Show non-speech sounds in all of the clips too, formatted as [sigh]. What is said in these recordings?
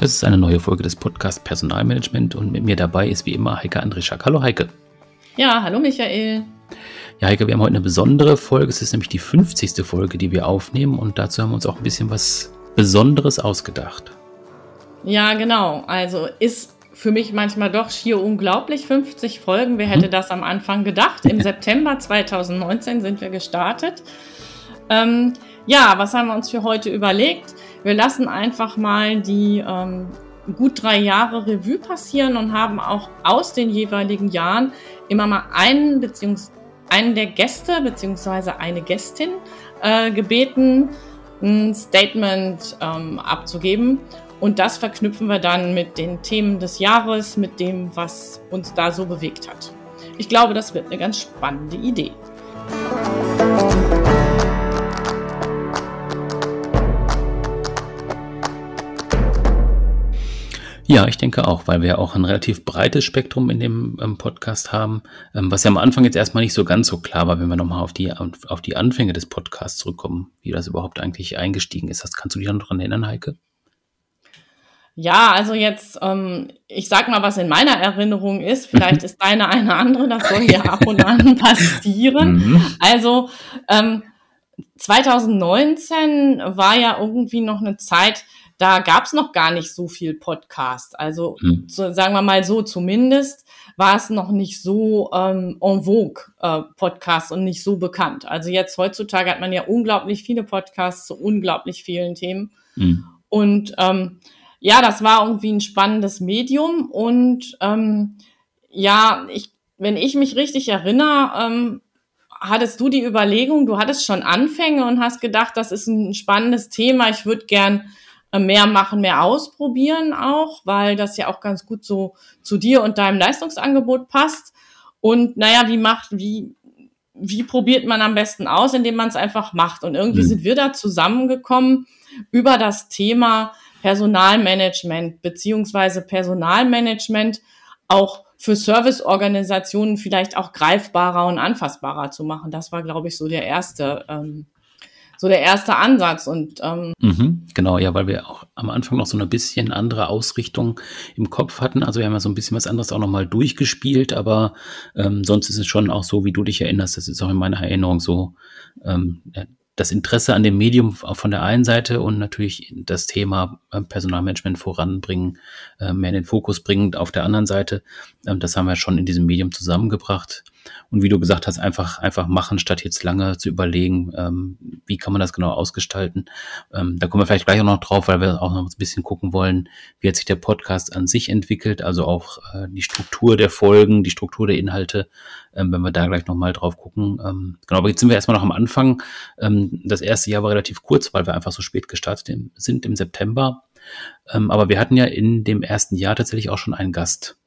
Das ist eine neue Folge des Podcasts Personalmanagement und mit mir dabei ist wie immer Heike Andrischak. Hallo Heike. Ja, hallo Michael. Ja, Heike, wir haben heute eine besondere Folge. Es ist nämlich die 50. Folge, die wir aufnehmen und dazu haben wir uns auch ein bisschen was Besonderes ausgedacht. Ja, genau. Also ist für mich manchmal doch schier unglaublich. 50 Folgen. Wer hätte hm. das am Anfang gedacht? Im [laughs] September 2019 sind wir gestartet. Ähm, ja, was haben wir uns für heute überlegt? Wir lassen einfach mal die ähm, gut drei Jahre Revue passieren und haben auch aus den jeweiligen Jahren immer mal einen beziehungsweise einen der Gäste beziehungsweise eine Gästin äh, gebeten, ein Statement ähm, abzugeben. Und das verknüpfen wir dann mit den Themen des Jahres, mit dem, was uns da so bewegt hat. Ich glaube, das wird eine ganz spannende Idee. Ja, ich denke auch, weil wir auch ein relativ breites Spektrum in dem ähm, Podcast haben, ähm, was ja am Anfang jetzt erstmal nicht so ganz so klar war, wenn wir nochmal auf die, auf die Anfänge des Podcasts zurückkommen, wie das überhaupt eigentlich eingestiegen ist. Das kannst du dich noch daran erinnern, Heike? Ja, also jetzt, ähm, ich sag mal, was in meiner Erinnerung ist. Vielleicht ist deine eine andere, das soll ja ab und an [laughs] passieren. Mhm. Also ähm, 2019 war ja irgendwie noch eine Zeit, da gab es noch gar nicht so viel Podcast. Also mhm. so, sagen wir mal so, zumindest war es noch nicht so ähm, en vogue äh, Podcast und nicht so bekannt. Also jetzt heutzutage hat man ja unglaublich viele Podcasts zu unglaublich vielen Themen. Mhm. Und ähm, ja, das war irgendwie ein spannendes Medium. Und ähm, ja, ich, wenn ich mich richtig erinnere, ähm, hattest du die Überlegung, du hattest schon Anfänge und hast gedacht, das ist ein spannendes Thema, ich würde gern mehr machen, mehr ausprobieren auch, weil das ja auch ganz gut so zu dir und deinem Leistungsangebot passt. Und naja, wie macht, wie, wie probiert man am besten aus, indem man es einfach macht? Und irgendwie mhm. sind wir da zusammengekommen über das Thema Personalmanagement beziehungsweise Personalmanagement auch für Serviceorganisationen vielleicht auch greifbarer und anfassbarer zu machen. Das war, glaube ich, so der erste ähm, so der erste Ansatz. Und ähm mhm, genau, ja, weil wir auch am Anfang noch so eine bisschen andere Ausrichtung im Kopf hatten. Also wir haben ja so ein bisschen was anderes auch nochmal durchgespielt, aber ähm, sonst ist es schon auch so, wie du dich erinnerst, das ist auch in meiner Erinnerung so, ähm, das Interesse an dem Medium von der einen Seite und natürlich das Thema äh, Personalmanagement voranbringen, äh, mehr in den Fokus bringen auf der anderen Seite. Ähm, das haben wir schon in diesem Medium zusammengebracht. Und wie du gesagt hast, einfach, einfach machen, statt jetzt lange zu überlegen, ähm, wie kann man das genau ausgestalten. Ähm, da kommen wir vielleicht gleich auch noch drauf, weil wir auch noch ein bisschen gucken wollen, wie hat sich der Podcast an sich entwickelt, also auch äh, die Struktur der Folgen, die Struktur der Inhalte, ähm, wenn wir da gleich nochmal drauf gucken. Ähm, genau, aber jetzt sind wir erstmal noch am Anfang. Ähm, das erste Jahr war relativ kurz, weil wir einfach so spät gestartet sind im September. Ähm, aber wir hatten ja in dem ersten Jahr tatsächlich auch schon einen Gast.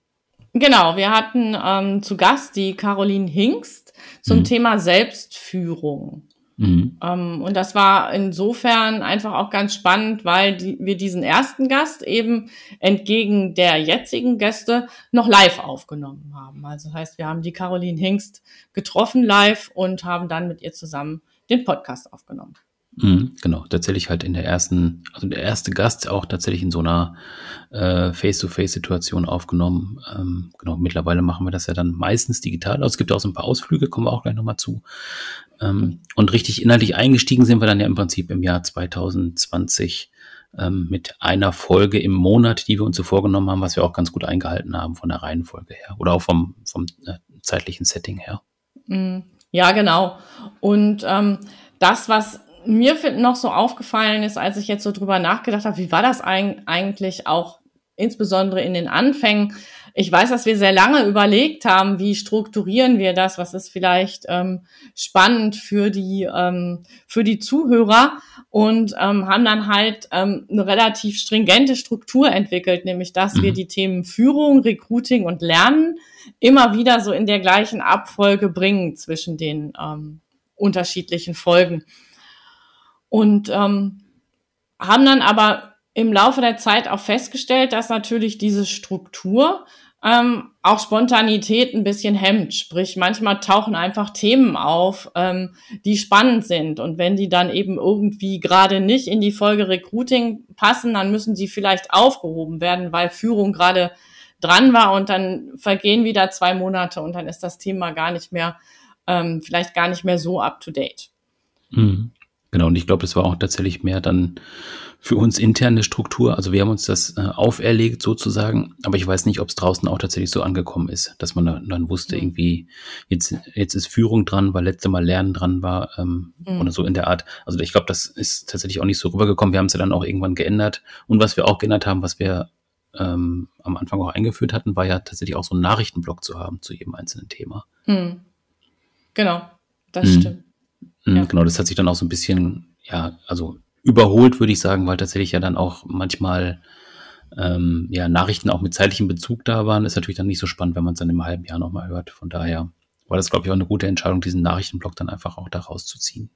Genau, wir hatten ähm, zu Gast die Caroline Hingst zum mhm. Thema Selbstführung. Mhm. Ähm, und das war insofern einfach auch ganz spannend, weil die, wir diesen ersten Gast eben entgegen der jetzigen Gäste noch live aufgenommen haben. Also heißt, wir haben die Caroline Hingst getroffen live und haben dann mit ihr zusammen den Podcast aufgenommen. Mhm, genau, tatsächlich halt in der ersten, also der erste Gast auch tatsächlich in so einer äh, Face-to-Face-Situation aufgenommen. Ähm, genau, mittlerweile machen wir das ja dann meistens digital. Also es gibt auch so ein paar Ausflüge, kommen wir auch gleich nochmal zu. Ähm, und richtig inhaltlich eingestiegen sind wir dann ja im Prinzip im Jahr 2020 ähm, mit einer Folge im Monat, die wir uns so vorgenommen haben, was wir auch ganz gut eingehalten haben von der Reihenfolge her oder auch vom, vom äh, zeitlichen Setting her. Mhm. Ja, genau. Und ähm, das, was mir noch so aufgefallen ist, als ich jetzt so drüber nachgedacht habe, wie war das eigentlich auch insbesondere in den Anfängen. Ich weiß, dass wir sehr lange überlegt haben, wie strukturieren wir das, was ist vielleicht ähm, spannend für die ähm, für die Zuhörer und ähm, haben dann halt ähm, eine relativ stringente Struktur entwickelt, nämlich dass mhm. wir die Themen Führung, Recruiting und Lernen immer wieder so in der gleichen Abfolge bringen zwischen den ähm, unterschiedlichen Folgen und ähm, haben dann aber im Laufe der Zeit auch festgestellt, dass natürlich diese Struktur ähm, auch Spontanität ein bisschen hemmt. Sprich, manchmal tauchen einfach Themen auf, ähm, die spannend sind. Und wenn die dann eben irgendwie gerade nicht in die Folge Recruiting passen, dann müssen sie vielleicht aufgehoben werden, weil Führung gerade dran war und dann vergehen wieder zwei Monate und dann ist das Thema gar nicht mehr, ähm, vielleicht gar nicht mehr so up to date. Mhm. Genau, und ich glaube, es war auch tatsächlich mehr dann für uns interne Struktur. Also wir haben uns das äh, auferlegt sozusagen, aber ich weiß nicht, ob es draußen auch tatsächlich so angekommen ist, dass man dann, dann wusste, mhm. irgendwie, jetzt, jetzt ist Führung dran, weil letzte Mal Lernen dran war ähm, mhm. oder so in der Art. Also ich glaube, das ist tatsächlich auch nicht so rübergekommen. Wir haben es ja dann auch irgendwann geändert. Und was wir auch geändert haben, was wir ähm, am Anfang auch eingeführt hatten, war ja tatsächlich auch so einen Nachrichtenblock zu haben zu jedem einzelnen Thema. Mhm. Genau, das mhm. stimmt. Mhm, ja. Genau, das hat sich dann auch so ein bisschen, ja, also überholt, würde ich sagen, weil tatsächlich ja dann auch manchmal ähm, ja, Nachrichten auch mit zeitlichem Bezug da waren. Ist natürlich dann nicht so spannend, wenn man es dann im halben Jahr nochmal hört. Von daher war das, glaube ich, auch eine gute Entscheidung, diesen Nachrichtenblock dann einfach auch da rauszuziehen.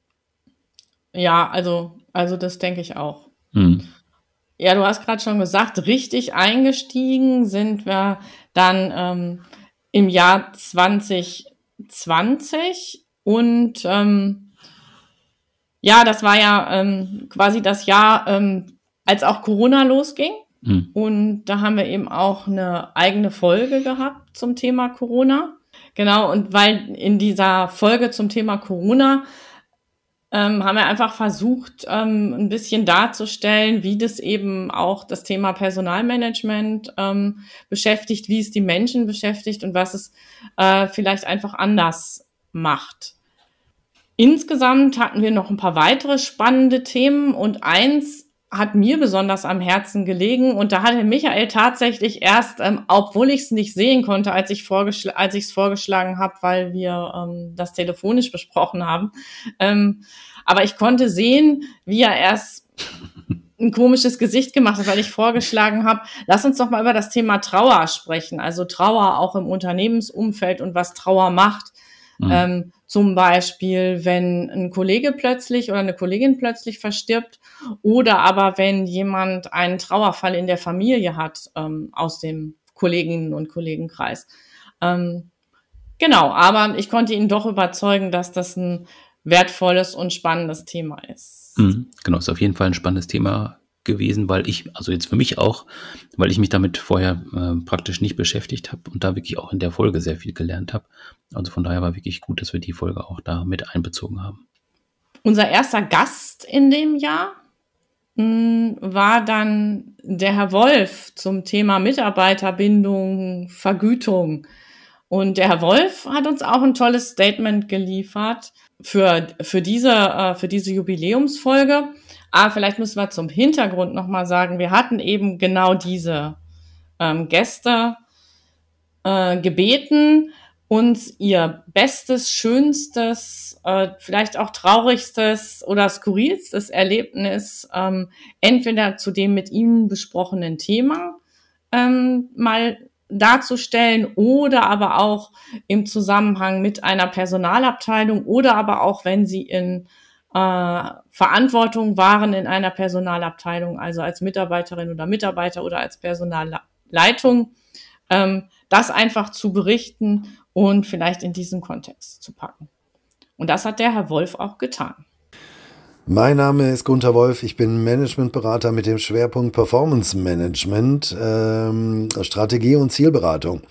Ja, also, also das denke ich auch. Mhm. Ja, du hast gerade schon gesagt, richtig eingestiegen sind wir dann ähm, im Jahr 2020 und ähm, ja, das war ja ähm, quasi das Jahr, ähm, als auch Corona losging. Mhm. Und da haben wir eben auch eine eigene Folge gehabt zum Thema Corona. Genau, und weil in dieser Folge zum Thema Corona ähm, haben wir einfach versucht, ähm, ein bisschen darzustellen, wie das eben auch das Thema Personalmanagement ähm, beschäftigt, wie es die Menschen beschäftigt und was es äh, vielleicht einfach anders macht. Insgesamt hatten wir noch ein paar weitere spannende Themen und eins hat mir besonders am Herzen gelegen und da hatte Michael tatsächlich erst, ähm, obwohl ich es nicht sehen konnte, als ich es vorgeschlagen habe, weil wir ähm, das telefonisch besprochen haben, ähm, aber ich konnte sehen, wie er erst ein komisches Gesicht gemacht hat, weil ich vorgeschlagen habe, lass uns doch mal über das Thema Trauer sprechen, also Trauer auch im Unternehmensumfeld und was Trauer macht. Mhm. Ähm, zum Beispiel, wenn ein Kollege plötzlich oder eine Kollegin plötzlich verstirbt oder aber wenn jemand einen Trauerfall in der Familie hat ähm, aus dem Kolleginnen- und Kollegenkreis. Ähm, genau, aber ich konnte ihn doch überzeugen, dass das ein wertvolles und spannendes Thema ist. Mhm, genau, ist auf jeden Fall ein spannendes Thema gewesen, weil ich, also jetzt für mich auch, weil ich mich damit vorher äh, praktisch nicht beschäftigt habe und da wirklich auch in der Folge sehr viel gelernt habe. Also von daher war wirklich gut, dass wir die Folge auch da mit einbezogen haben. Unser erster Gast in dem Jahr hm, war dann der Herr Wolf zum Thema Mitarbeiterbindung, Vergütung. Und der Herr Wolf hat uns auch ein tolles Statement geliefert für, für, diese, äh, für diese Jubiläumsfolge. Ah, vielleicht müssen wir zum Hintergrund nochmal sagen, wir hatten eben genau diese ähm, Gäste äh, gebeten, uns ihr bestes, schönstes, äh, vielleicht auch traurigstes oder skurrilstes Erlebnis ähm, entweder zu dem mit ihnen besprochenen Thema ähm, mal darzustellen oder aber auch im Zusammenhang mit einer Personalabteilung oder aber auch wenn sie in äh, Verantwortung waren in einer Personalabteilung, also als Mitarbeiterin oder Mitarbeiter oder als Personalleitung, ähm, das einfach zu berichten und vielleicht in diesen Kontext zu packen. Und das hat der Herr Wolf auch getan. Mein Name ist Gunther Wolf, ich bin Managementberater mit dem Schwerpunkt Performance Management, ähm, Strategie und Zielberatung.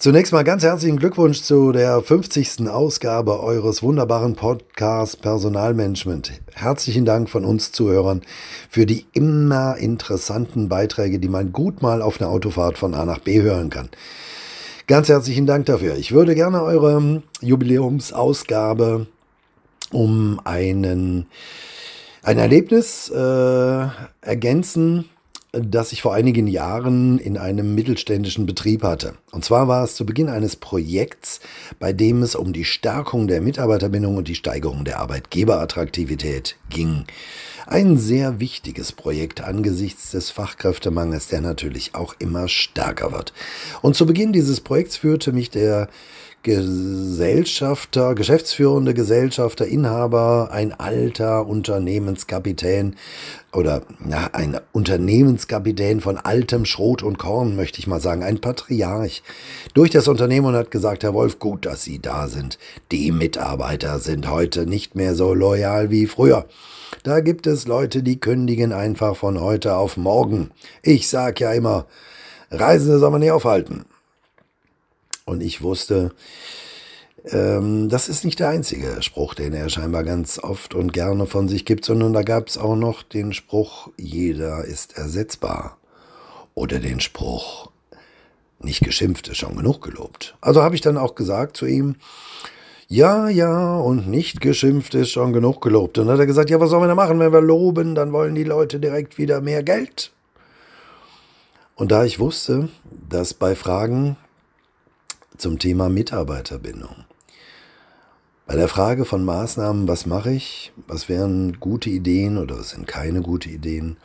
Zunächst mal ganz herzlichen Glückwunsch zu der 50. Ausgabe eures wunderbaren Podcasts Personalmanagement. Herzlichen Dank von uns Zuhörern für die immer interessanten Beiträge, die man gut mal auf einer Autofahrt von A nach B hören kann. Ganz herzlichen Dank dafür. Ich würde gerne eure Jubiläumsausgabe um einen, ein Erlebnis äh, ergänzen, das ich vor einigen Jahren in einem mittelständischen Betrieb hatte. Und zwar war es zu Beginn eines Projekts, bei dem es um die Stärkung der Mitarbeiterbindung und die Steigerung der Arbeitgeberattraktivität ging. Ein sehr wichtiges Projekt angesichts des Fachkräftemangels, der natürlich auch immer stärker wird. Und zu Beginn dieses Projekts führte mich der Gesellschafter, geschäftsführende Gesellschafter, Inhaber, ein alter Unternehmenskapitän oder ja, ein Unternehmenskapitän von altem Schrot und Korn, möchte ich mal sagen, ein Patriarch, durch das Unternehmen und hat gesagt, Herr Wolf, gut, dass Sie da sind. Die Mitarbeiter sind heute nicht mehr so loyal wie früher. Da gibt es Leute, die kündigen einfach von heute auf morgen. Ich sag ja immer, Reisende soll man nicht aufhalten. Und ich wusste, ähm, das ist nicht der einzige Spruch, den er scheinbar ganz oft und gerne von sich gibt, sondern da gab es auch noch den Spruch, jeder ist ersetzbar. Oder den Spruch, nicht geschimpft ist schon genug gelobt. Also habe ich dann auch gesagt zu ihm, ja, ja, und nicht geschimpft ist schon genug gelobt. Und dann hat er gesagt, ja, was sollen wir da machen, wenn wir loben, dann wollen die Leute direkt wieder mehr Geld. Und da ich wusste, dass bei Fragen zum Thema Mitarbeiterbindung, bei der Frage von Maßnahmen, was mache ich, was wären gute Ideen oder was sind keine gute Ideen,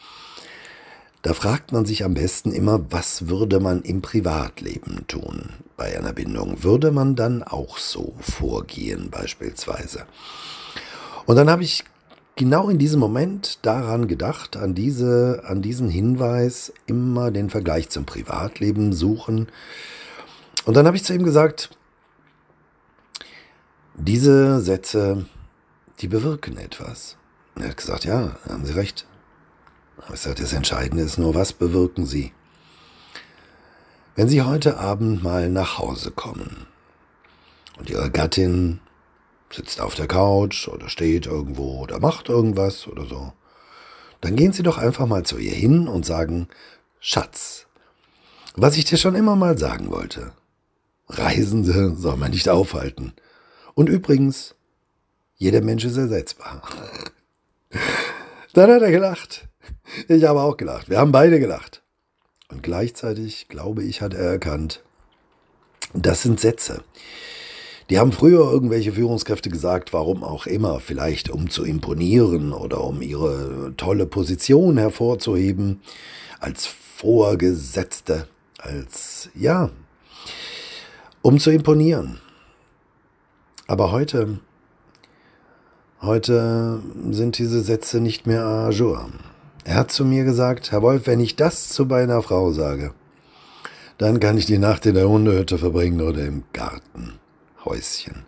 da fragt man sich am besten immer, was würde man im Privatleben tun bei einer Bindung? Würde man dann auch so vorgehen beispielsweise? Und dann habe ich genau in diesem Moment daran gedacht, an, diese, an diesen Hinweis, immer den Vergleich zum Privatleben suchen. Und dann habe ich zu ihm gesagt, diese Sätze, die bewirken etwas. Er hat gesagt, ja, haben Sie recht. Aber ich sagte, das Entscheidende ist nur, was bewirken Sie? Wenn Sie heute Abend mal nach Hause kommen und Ihre Gattin sitzt auf der Couch oder steht irgendwo oder macht irgendwas oder so, dann gehen Sie doch einfach mal zu ihr hin und sagen, Schatz, was ich dir schon immer mal sagen wollte, Reisende soll man nicht aufhalten. Und übrigens, jeder Mensch ist ersetzbar. [laughs] Dann hat er gelacht. Ich habe auch gelacht. Wir haben beide gelacht. Und gleichzeitig, glaube ich, hat er erkannt, das sind Sätze. Die haben früher irgendwelche Führungskräfte gesagt, warum auch immer, vielleicht um zu imponieren oder um ihre tolle Position hervorzuheben, als Vorgesetzte, als, ja, um zu imponieren. Aber heute, heute sind diese Sätze nicht mehr à jour. Er hat zu mir gesagt, Herr Wolf, wenn ich das zu meiner Frau sage, dann kann ich die Nacht in der Hundehütte verbringen oder im Gartenhäuschen.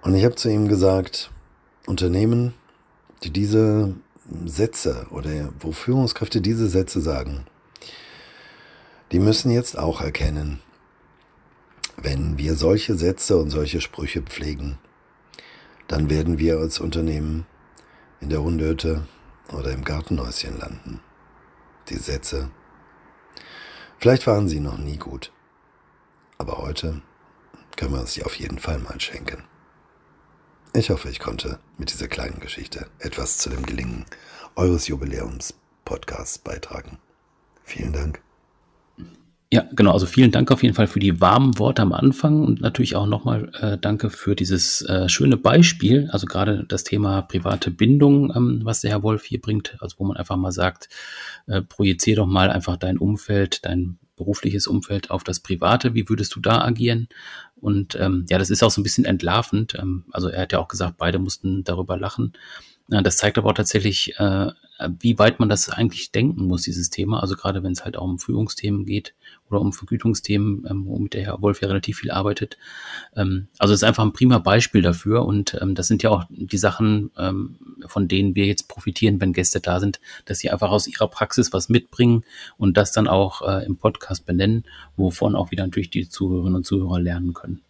Und ich habe zu ihm gesagt, Unternehmen, die diese Sätze oder wo Führungskräfte diese Sätze sagen, die müssen jetzt auch erkennen, wenn wir solche Sätze und solche Sprüche pflegen, dann werden wir als Unternehmen in der Hundehütte oder im Gartenhäuschen landen. Die Sätze. Vielleicht waren sie noch nie gut, aber heute können wir uns sie auf jeden Fall mal schenken. Ich hoffe, ich konnte mit dieser kleinen Geschichte etwas zu dem Gelingen eures Jubiläums-Podcasts beitragen. Vielen Dank. Ja, genau. Also vielen Dank auf jeden Fall für die warmen Worte am Anfang und natürlich auch nochmal äh, danke für dieses äh, schöne Beispiel. Also gerade das Thema private Bindung, ähm, was der Herr Wolf hier bringt, also wo man einfach mal sagt, äh, projizier doch mal einfach dein Umfeld, dein berufliches Umfeld auf das Private. Wie würdest du da agieren? Und ähm, ja, das ist auch so ein bisschen entlarvend. Ähm, also er hat ja auch gesagt, beide mussten darüber lachen. Das zeigt aber auch tatsächlich, äh, wie weit man das eigentlich denken muss, dieses Thema. Also gerade wenn es halt auch um Führungsthemen geht oder um Vergütungsthemen, ähm, womit der Herr Wolf ja relativ viel arbeitet. Ähm, also es ist einfach ein prima Beispiel dafür und ähm, das sind ja auch die Sachen, von denen wir jetzt profitieren, wenn Gäste da sind, dass sie einfach aus ihrer Praxis was mitbringen und das dann auch äh, im Podcast benennen, wovon auch wieder natürlich die Zuhörerinnen und Zuhörer lernen können.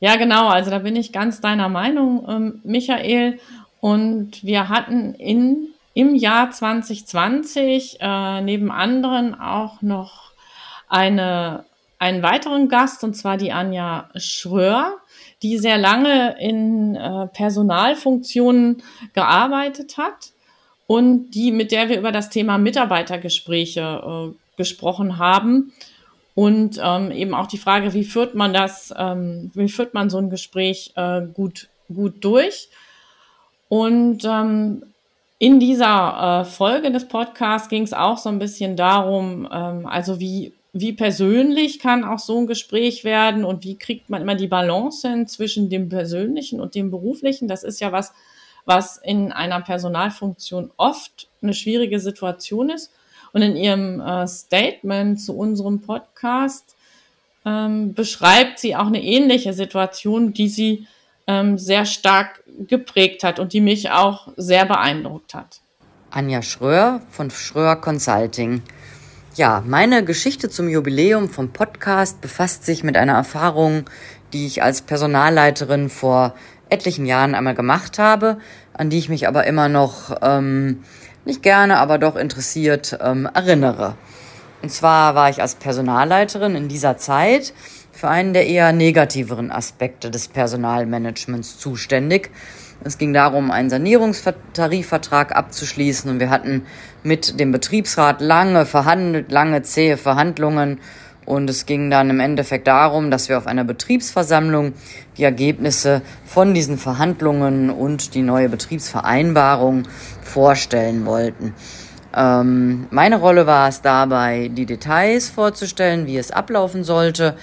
Ja, genau. Also da bin ich ganz deiner Meinung, ähm, Michael. Und wir hatten in im Jahr 2020 äh, neben anderen auch noch eine, einen weiteren Gast, und zwar die Anja Schröer, die sehr lange in äh, Personalfunktionen gearbeitet hat und die, mit der wir über das Thema Mitarbeitergespräche äh, gesprochen haben. Und ähm, eben auch die Frage, wie führt man das, ähm, wie führt man so ein Gespräch äh, gut, gut durch? Und ähm, in dieser äh, Folge des Podcasts ging es auch so ein bisschen darum, ähm, also wie, wie persönlich kann auch so ein Gespräch werden und wie kriegt man immer die Balance hin zwischen dem Persönlichen und dem Beruflichen? Das ist ja was, was in einer Personalfunktion oft eine schwierige Situation ist. Und in ihrem äh, Statement zu unserem Podcast ähm, beschreibt sie auch eine ähnliche Situation, die sie ähm, sehr stark geprägt hat und die mich auch sehr beeindruckt hat. Anja Schröer von Schröer Consulting. Ja, meine Geschichte zum Jubiläum vom Podcast befasst sich mit einer Erfahrung, die ich als Personalleiterin vor etlichen Jahren einmal gemacht habe, an die ich mich aber immer noch ähm, nicht gerne, aber doch interessiert ähm, erinnere. Und zwar war ich als Personalleiterin in dieser Zeit für einen der eher negativeren Aspekte des Personalmanagements zuständig. Es ging darum, einen Sanierungstarifvertrag abzuschließen und wir hatten mit dem Betriebsrat lange verhandelt, lange zähe Verhandlungen und es ging dann im Endeffekt darum, dass wir auf einer Betriebsversammlung die Ergebnisse von diesen Verhandlungen und die neue Betriebsvereinbarung vorstellen wollten. Ähm, meine Rolle war es dabei, die Details vorzustellen, wie es ablaufen sollte.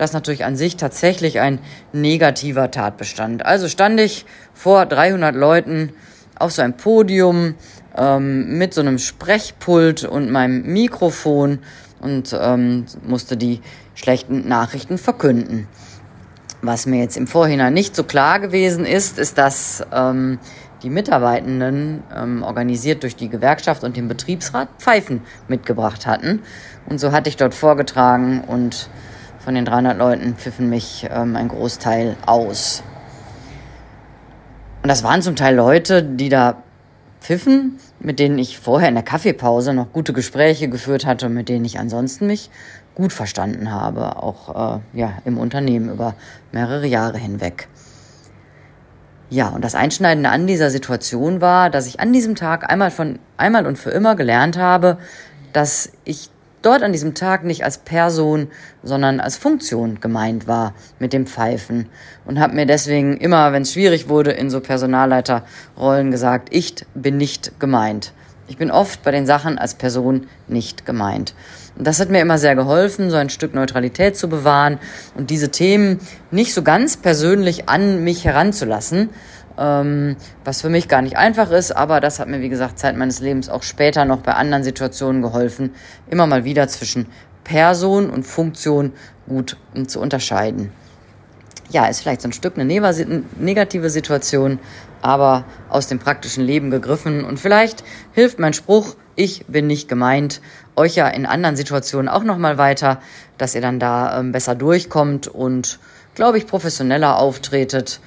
Das natürlich an sich tatsächlich ein negativer Tatbestand. Also stand ich vor 300 Leuten auf so einem Podium ähm, mit so einem Sprechpult und meinem Mikrofon und ähm, musste die schlechten Nachrichten verkünden. Was mir jetzt im Vorhinein nicht so klar gewesen ist, ist, dass ähm, die Mitarbeitenden, ähm, organisiert durch die Gewerkschaft und den Betriebsrat, Pfeifen mitgebracht hatten. Und so hatte ich dort vorgetragen und von den 300 Leuten pfiffen mich ähm, ein Großteil aus. Und das waren zum Teil Leute, die da pfiffen, mit denen ich vorher in der Kaffeepause noch gute Gespräche geführt hatte und mit denen ich ansonsten mich gut verstanden habe, auch äh, ja, im Unternehmen über mehrere Jahre hinweg. Ja, und das Einschneidende an dieser Situation war, dass ich an diesem Tag einmal von einmal und für immer gelernt habe, dass ich dort an diesem Tag nicht als Person, sondern als Funktion gemeint war mit dem Pfeifen und habe mir deswegen immer, wenn es schwierig wurde, in so Personalleiterrollen gesagt, ich bin nicht gemeint. Ich bin oft bei den Sachen als Person nicht gemeint. Und das hat mir immer sehr geholfen, so ein Stück Neutralität zu bewahren und diese Themen nicht so ganz persönlich an mich heranzulassen, ähm, was für mich gar nicht einfach ist, aber das hat mir, wie gesagt, Zeit meines Lebens auch später noch bei anderen Situationen geholfen, immer mal wieder zwischen Person und Funktion gut zu unterscheiden. Ja, ist vielleicht so ein Stück eine negative Situation, aber aus dem praktischen Leben gegriffen. Und vielleicht hilft mein Spruch, ich bin nicht gemeint, euch ja in anderen Situationen auch nochmal weiter, dass ihr dann da ähm, besser durchkommt und, glaube ich, professioneller auftretet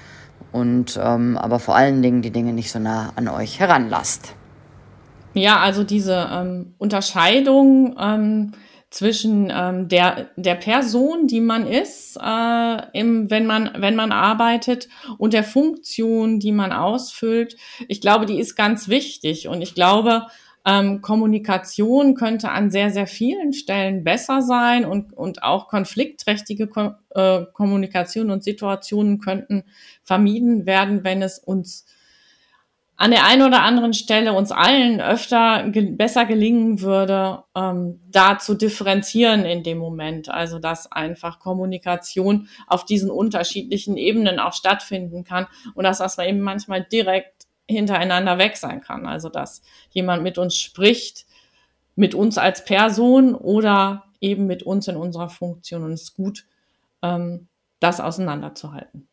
und ähm, aber vor allen Dingen die Dinge nicht so nah an euch heranlasst. Ja, also diese ähm, Unterscheidung ähm, zwischen ähm, der, der Person, die man ist, äh, im, wenn, man, wenn man arbeitet, und der Funktion, die man ausfüllt. Ich glaube, die ist ganz wichtig. Und ich glaube, ähm, Kommunikation könnte an sehr, sehr vielen Stellen besser sein und, und auch konfliktträchtige Ko äh, Kommunikation und Situationen könnten vermieden werden, wenn es uns an der einen oder anderen Stelle uns allen öfter ge besser gelingen würde, ähm, da zu differenzieren in dem Moment. Also dass einfach Kommunikation auf diesen unterschiedlichen Ebenen auch stattfinden kann und dass das eben manchmal direkt hintereinander weg sein kann. Also dass jemand mit uns spricht, mit uns als Person oder eben mit uns in unserer Funktion. Und es ist gut, ähm, das auseinanderzuhalten.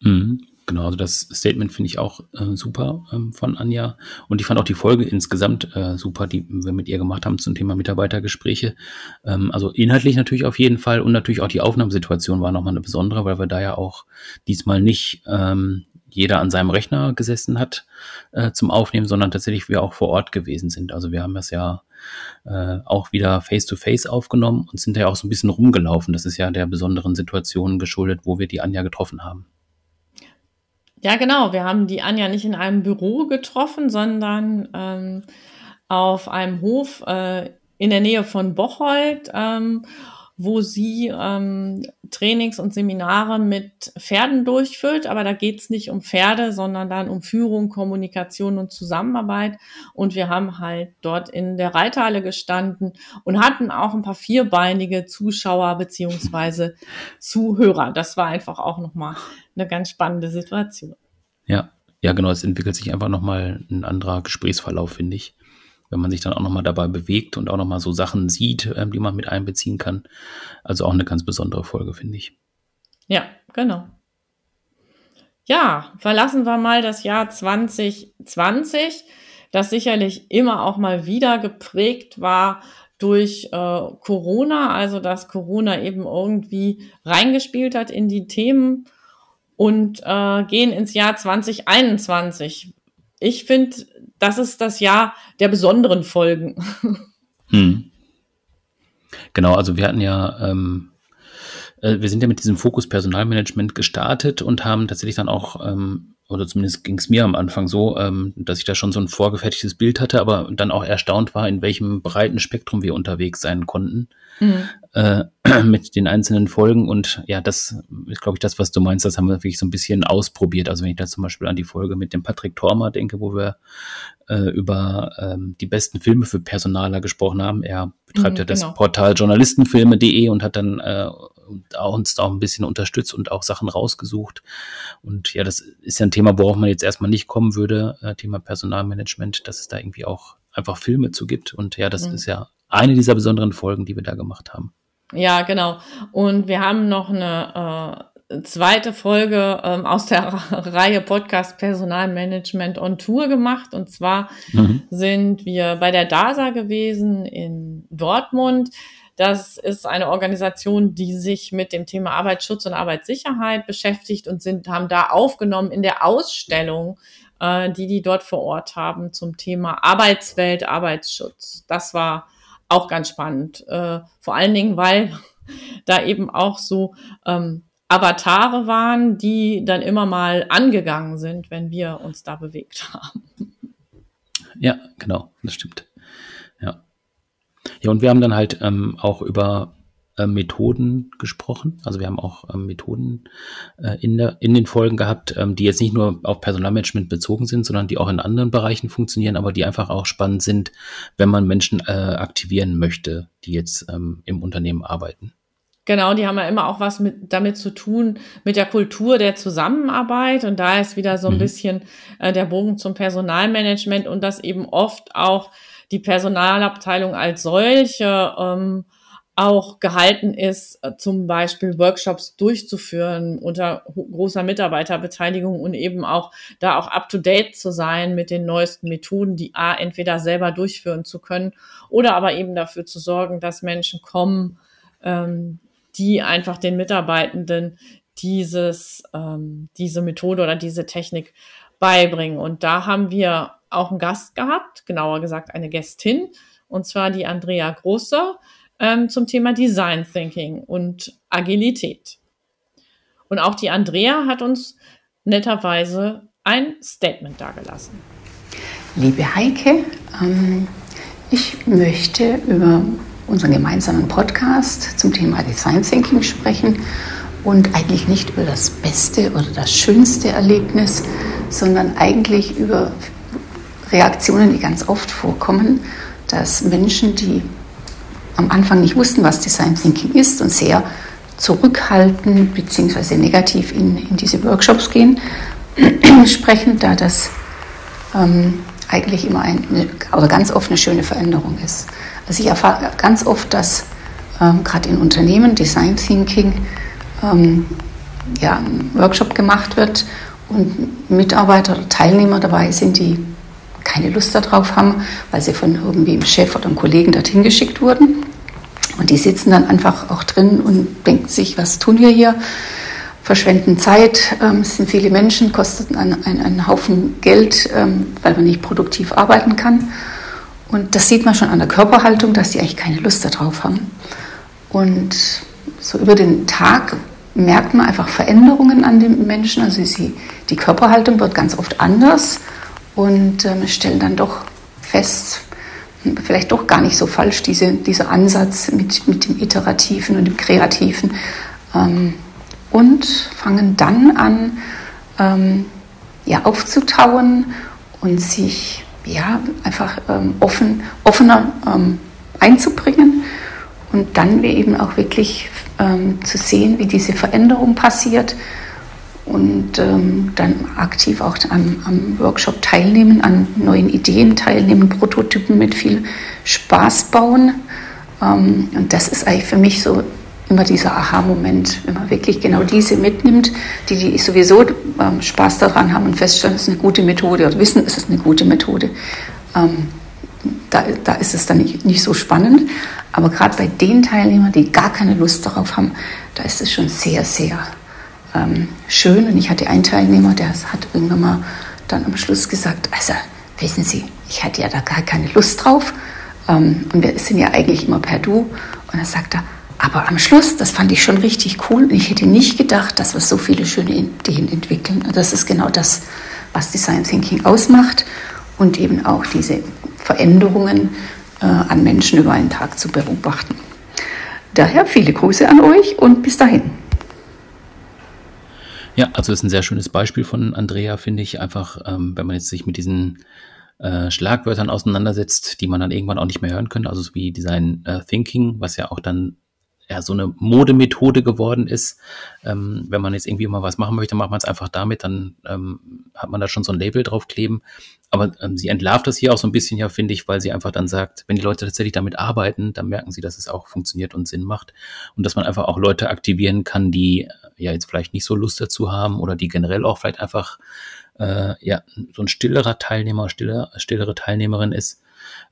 Mhm. Genau, also das Statement finde ich auch äh, super ähm, von Anja. Und ich fand auch die Folge insgesamt äh, super, die wir mit ihr gemacht haben zum Thema Mitarbeitergespräche. Ähm, also inhaltlich natürlich auf jeden Fall und natürlich auch die Aufnahmesituation war nochmal eine besondere, weil wir da ja auch diesmal nicht ähm, jeder an seinem Rechner gesessen hat äh, zum Aufnehmen, sondern tatsächlich wir auch vor Ort gewesen sind. Also wir haben das ja äh, auch wieder face-to-face -face aufgenommen und sind ja auch so ein bisschen rumgelaufen. Das ist ja der besonderen Situation geschuldet, wo wir die Anja getroffen haben. Ja, genau. Wir haben die Anja nicht in einem Büro getroffen, sondern ähm, auf einem Hof äh, in der Nähe von Bocholt, ähm, wo sie ähm, Trainings und Seminare mit Pferden durchführt. Aber da geht's nicht um Pferde, sondern dann um Führung, Kommunikation und Zusammenarbeit. Und wir haben halt dort in der Reithalle gestanden und hatten auch ein paar vierbeinige Zuschauer beziehungsweise Zuhörer. Das war einfach auch nochmal eine ganz spannende Situation. Ja, ja, genau. Es entwickelt sich einfach nochmal ein anderer Gesprächsverlauf, finde ich wenn man sich dann auch nochmal dabei bewegt und auch nochmal so Sachen sieht, ähm, die man mit einbeziehen kann. Also auch eine ganz besondere Folge, finde ich. Ja, genau. Ja, verlassen wir mal das Jahr 2020, das sicherlich immer auch mal wieder geprägt war durch äh, Corona, also dass Corona eben irgendwie reingespielt hat in die Themen und äh, gehen ins Jahr 2021. Ich finde, das ist das Jahr der besonderen Folgen. Hm. Genau, also wir hatten ja, ähm, äh, wir sind ja mit diesem Fokus Personalmanagement gestartet und haben tatsächlich dann auch, ähm, oder zumindest ging es mir am Anfang so, ähm, dass ich da schon so ein vorgefertigtes Bild hatte, aber dann auch erstaunt war, in welchem breiten Spektrum wir unterwegs sein konnten mhm. äh, [clears throat] mit den einzelnen Folgen. Und ja, das ist, glaube ich, das, was du meinst, das haben wir wirklich so ein bisschen ausprobiert. Also wenn ich da zum Beispiel an die Folge mit dem Patrick Tormer denke, wo wir äh, über ähm, die besten Filme für Personaler gesprochen haben. Er betreibt mhm, ja das genau. Portal journalistenfilme.de und hat dann äh, uns da auch ein bisschen unterstützt und auch Sachen rausgesucht. Und ja, das ist ja ein Thema, worauf man jetzt erstmal nicht kommen würde, äh, Thema Personalmanagement, dass es da irgendwie auch einfach Filme zu gibt. Und ja, das mhm. ist ja eine dieser besonderen Folgen, die wir da gemacht haben. Ja, genau. Und wir haben noch eine äh, zweite Folge ähm, aus der [laughs] Reihe Podcast Personalmanagement on Tour gemacht. Und zwar mhm. sind wir bei der DASA gewesen in Dortmund. Das ist eine Organisation, die sich mit dem Thema Arbeitsschutz und Arbeitssicherheit beschäftigt und sind, haben da aufgenommen in der Ausstellung, äh, die die dort vor Ort haben zum Thema Arbeitswelt, Arbeitsschutz. Das war auch ganz spannend. Äh, vor allen Dingen, weil [laughs] da eben auch so ähm, Avatare waren, die dann immer mal angegangen sind, wenn wir uns da bewegt haben. Ja, genau, das stimmt. Ja. Ja, und wir haben dann halt ähm, auch über äh, Methoden gesprochen. Also wir haben auch ähm, Methoden äh, in, der, in den Folgen gehabt, ähm, die jetzt nicht nur auf Personalmanagement bezogen sind, sondern die auch in anderen Bereichen funktionieren, aber die einfach auch spannend sind, wenn man Menschen äh, aktivieren möchte, die jetzt ähm, im Unternehmen arbeiten. Genau, die haben ja immer auch was mit, damit zu tun, mit der Kultur der Zusammenarbeit. Und da ist wieder so ein mhm. bisschen äh, der Bogen zum Personalmanagement und dass eben oft auch die Personalabteilung als solche ähm, auch gehalten ist, äh, zum Beispiel Workshops durchzuführen unter großer Mitarbeiterbeteiligung und eben auch da auch up-to-date zu sein mit den neuesten Methoden, die A, entweder selber durchführen zu können oder aber eben dafür zu sorgen, dass Menschen kommen, ähm, die einfach den Mitarbeitenden dieses, ähm, diese Methode oder diese Technik beibringen. Und da haben wir auch einen Gast gehabt, genauer gesagt eine Gästin, und zwar die Andrea Großer ähm, zum Thema Design Thinking und Agilität. Und auch die Andrea hat uns netterweise ein Statement dargelassen. Liebe Heike, ähm, ich möchte über unseren gemeinsamen Podcast zum Thema Design Thinking sprechen und eigentlich nicht über das beste oder das schönste Erlebnis, sondern eigentlich über Reaktionen, die ganz oft vorkommen, dass Menschen, die am Anfang nicht wussten, was Design Thinking ist und sehr zurückhaltend bzw. negativ in, in diese Workshops gehen, [clears throat] sprechen, da das ähm, eigentlich immer eine, oder ganz oft eine schöne Veränderung ist. Also ich erfahre ganz oft, dass ähm, gerade in Unternehmen Design Thinking ähm, ja, ein Workshop gemacht wird und Mitarbeiter oder Teilnehmer dabei sind, die keine Lust darauf haben, weil sie von irgendwie einem Chef oder einem Kollegen dorthin geschickt wurden. Und die sitzen dann einfach auch drin und denken sich, was tun wir hier? Verschwenden Zeit, ähm, es sind viele Menschen, kostet einen, einen, einen Haufen Geld, ähm, weil man nicht produktiv arbeiten kann. Und das sieht man schon an der Körperhaltung, dass die eigentlich keine Lust darauf haben. Und so über den Tag merkt man einfach Veränderungen an den Menschen. Also sie, die Körperhaltung wird ganz oft anders und ähm, stellen dann doch fest, vielleicht doch gar nicht so falsch, diese, dieser Ansatz mit, mit dem Iterativen und dem Kreativen. Ähm, und fangen dann an, ähm, ja, aufzutauen und sich ja, einfach ähm, offen, offener ähm, einzubringen und dann eben auch wirklich ähm, zu sehen, wie diese Veränderung passiert und ähm, dann aktiv auch am, am, Workshop teilnehmen, an neuen Ideen teilnehmen, Prototypen mit viel Spaß bauen. Ähm, und das ist eigentlich für mich so immer dieser Aha-Moment, wenn man wirklich genau diese mitnimmt, die, die sowieso ähm, Spaß daran haben und feststellen, es ist eine gute Methode oder wissen, es ist eine gute Methode. Ähm, da, da ist es dann nicht, nicht so spannend. Aber gerade bei den Teilnehmern, die gar keine Lust darauf haben, da ist es schon sehr, sehr ähm, schön. Und ich hatte einen Teilnehmer, der hat irgendwann mal dann am Schluss gesagt, also wissen Sie, ich hatte ja da gar keine Lust drauf. Ähm, und wir sind ja eigentlich immer per Du. Und dann sagt er, aber am Schluss, das fand ich schon richtig cool. Und ich hätte nicht gedacht, dass wir so viele schöne Ideen entwickeln. Und das ist genau das, was Design Thinking ausmacht. Und eben auch diese Veränderungen äh, an Menschen über einen Tag zu beobachten. Daher viele Grüße an euch und bis dahin. Ja, also ist ein sehr schönes Beispiel von Andrea, finde ich. Einfach, ähm, wenn man jetzt sich mit diesen äh, Schlagwörtern auseinandersetzt, die man dann irgendwann auch nicht mehr hören könnte, also so wie Design äh, Thinking, was ja auch dann ja so eine Modemethode geworden ist. Ähm, wenn man jetzt irgendwie mal was machen möchte, macht man es einfach damit, dann ähm, hat man da schon so ein Label draufkleben. Aber ähm, sie entlarvt das hier auch so ein bisschen ja, finde ich, weil sie einfach dann sagt, wenn die Leute tatsächlich damit arbeiten, dann merken sie, dass es auch funktioniert und Sinn macht und dass man einfach auch Leute aktivieren kann, die ja jetzt vielleicht nicht so Lust dazu haben oder die generell auch vielleicht einfach äh, ja so ein stillerer Teilnehmer, stiller, stillere Teilnehmerin ist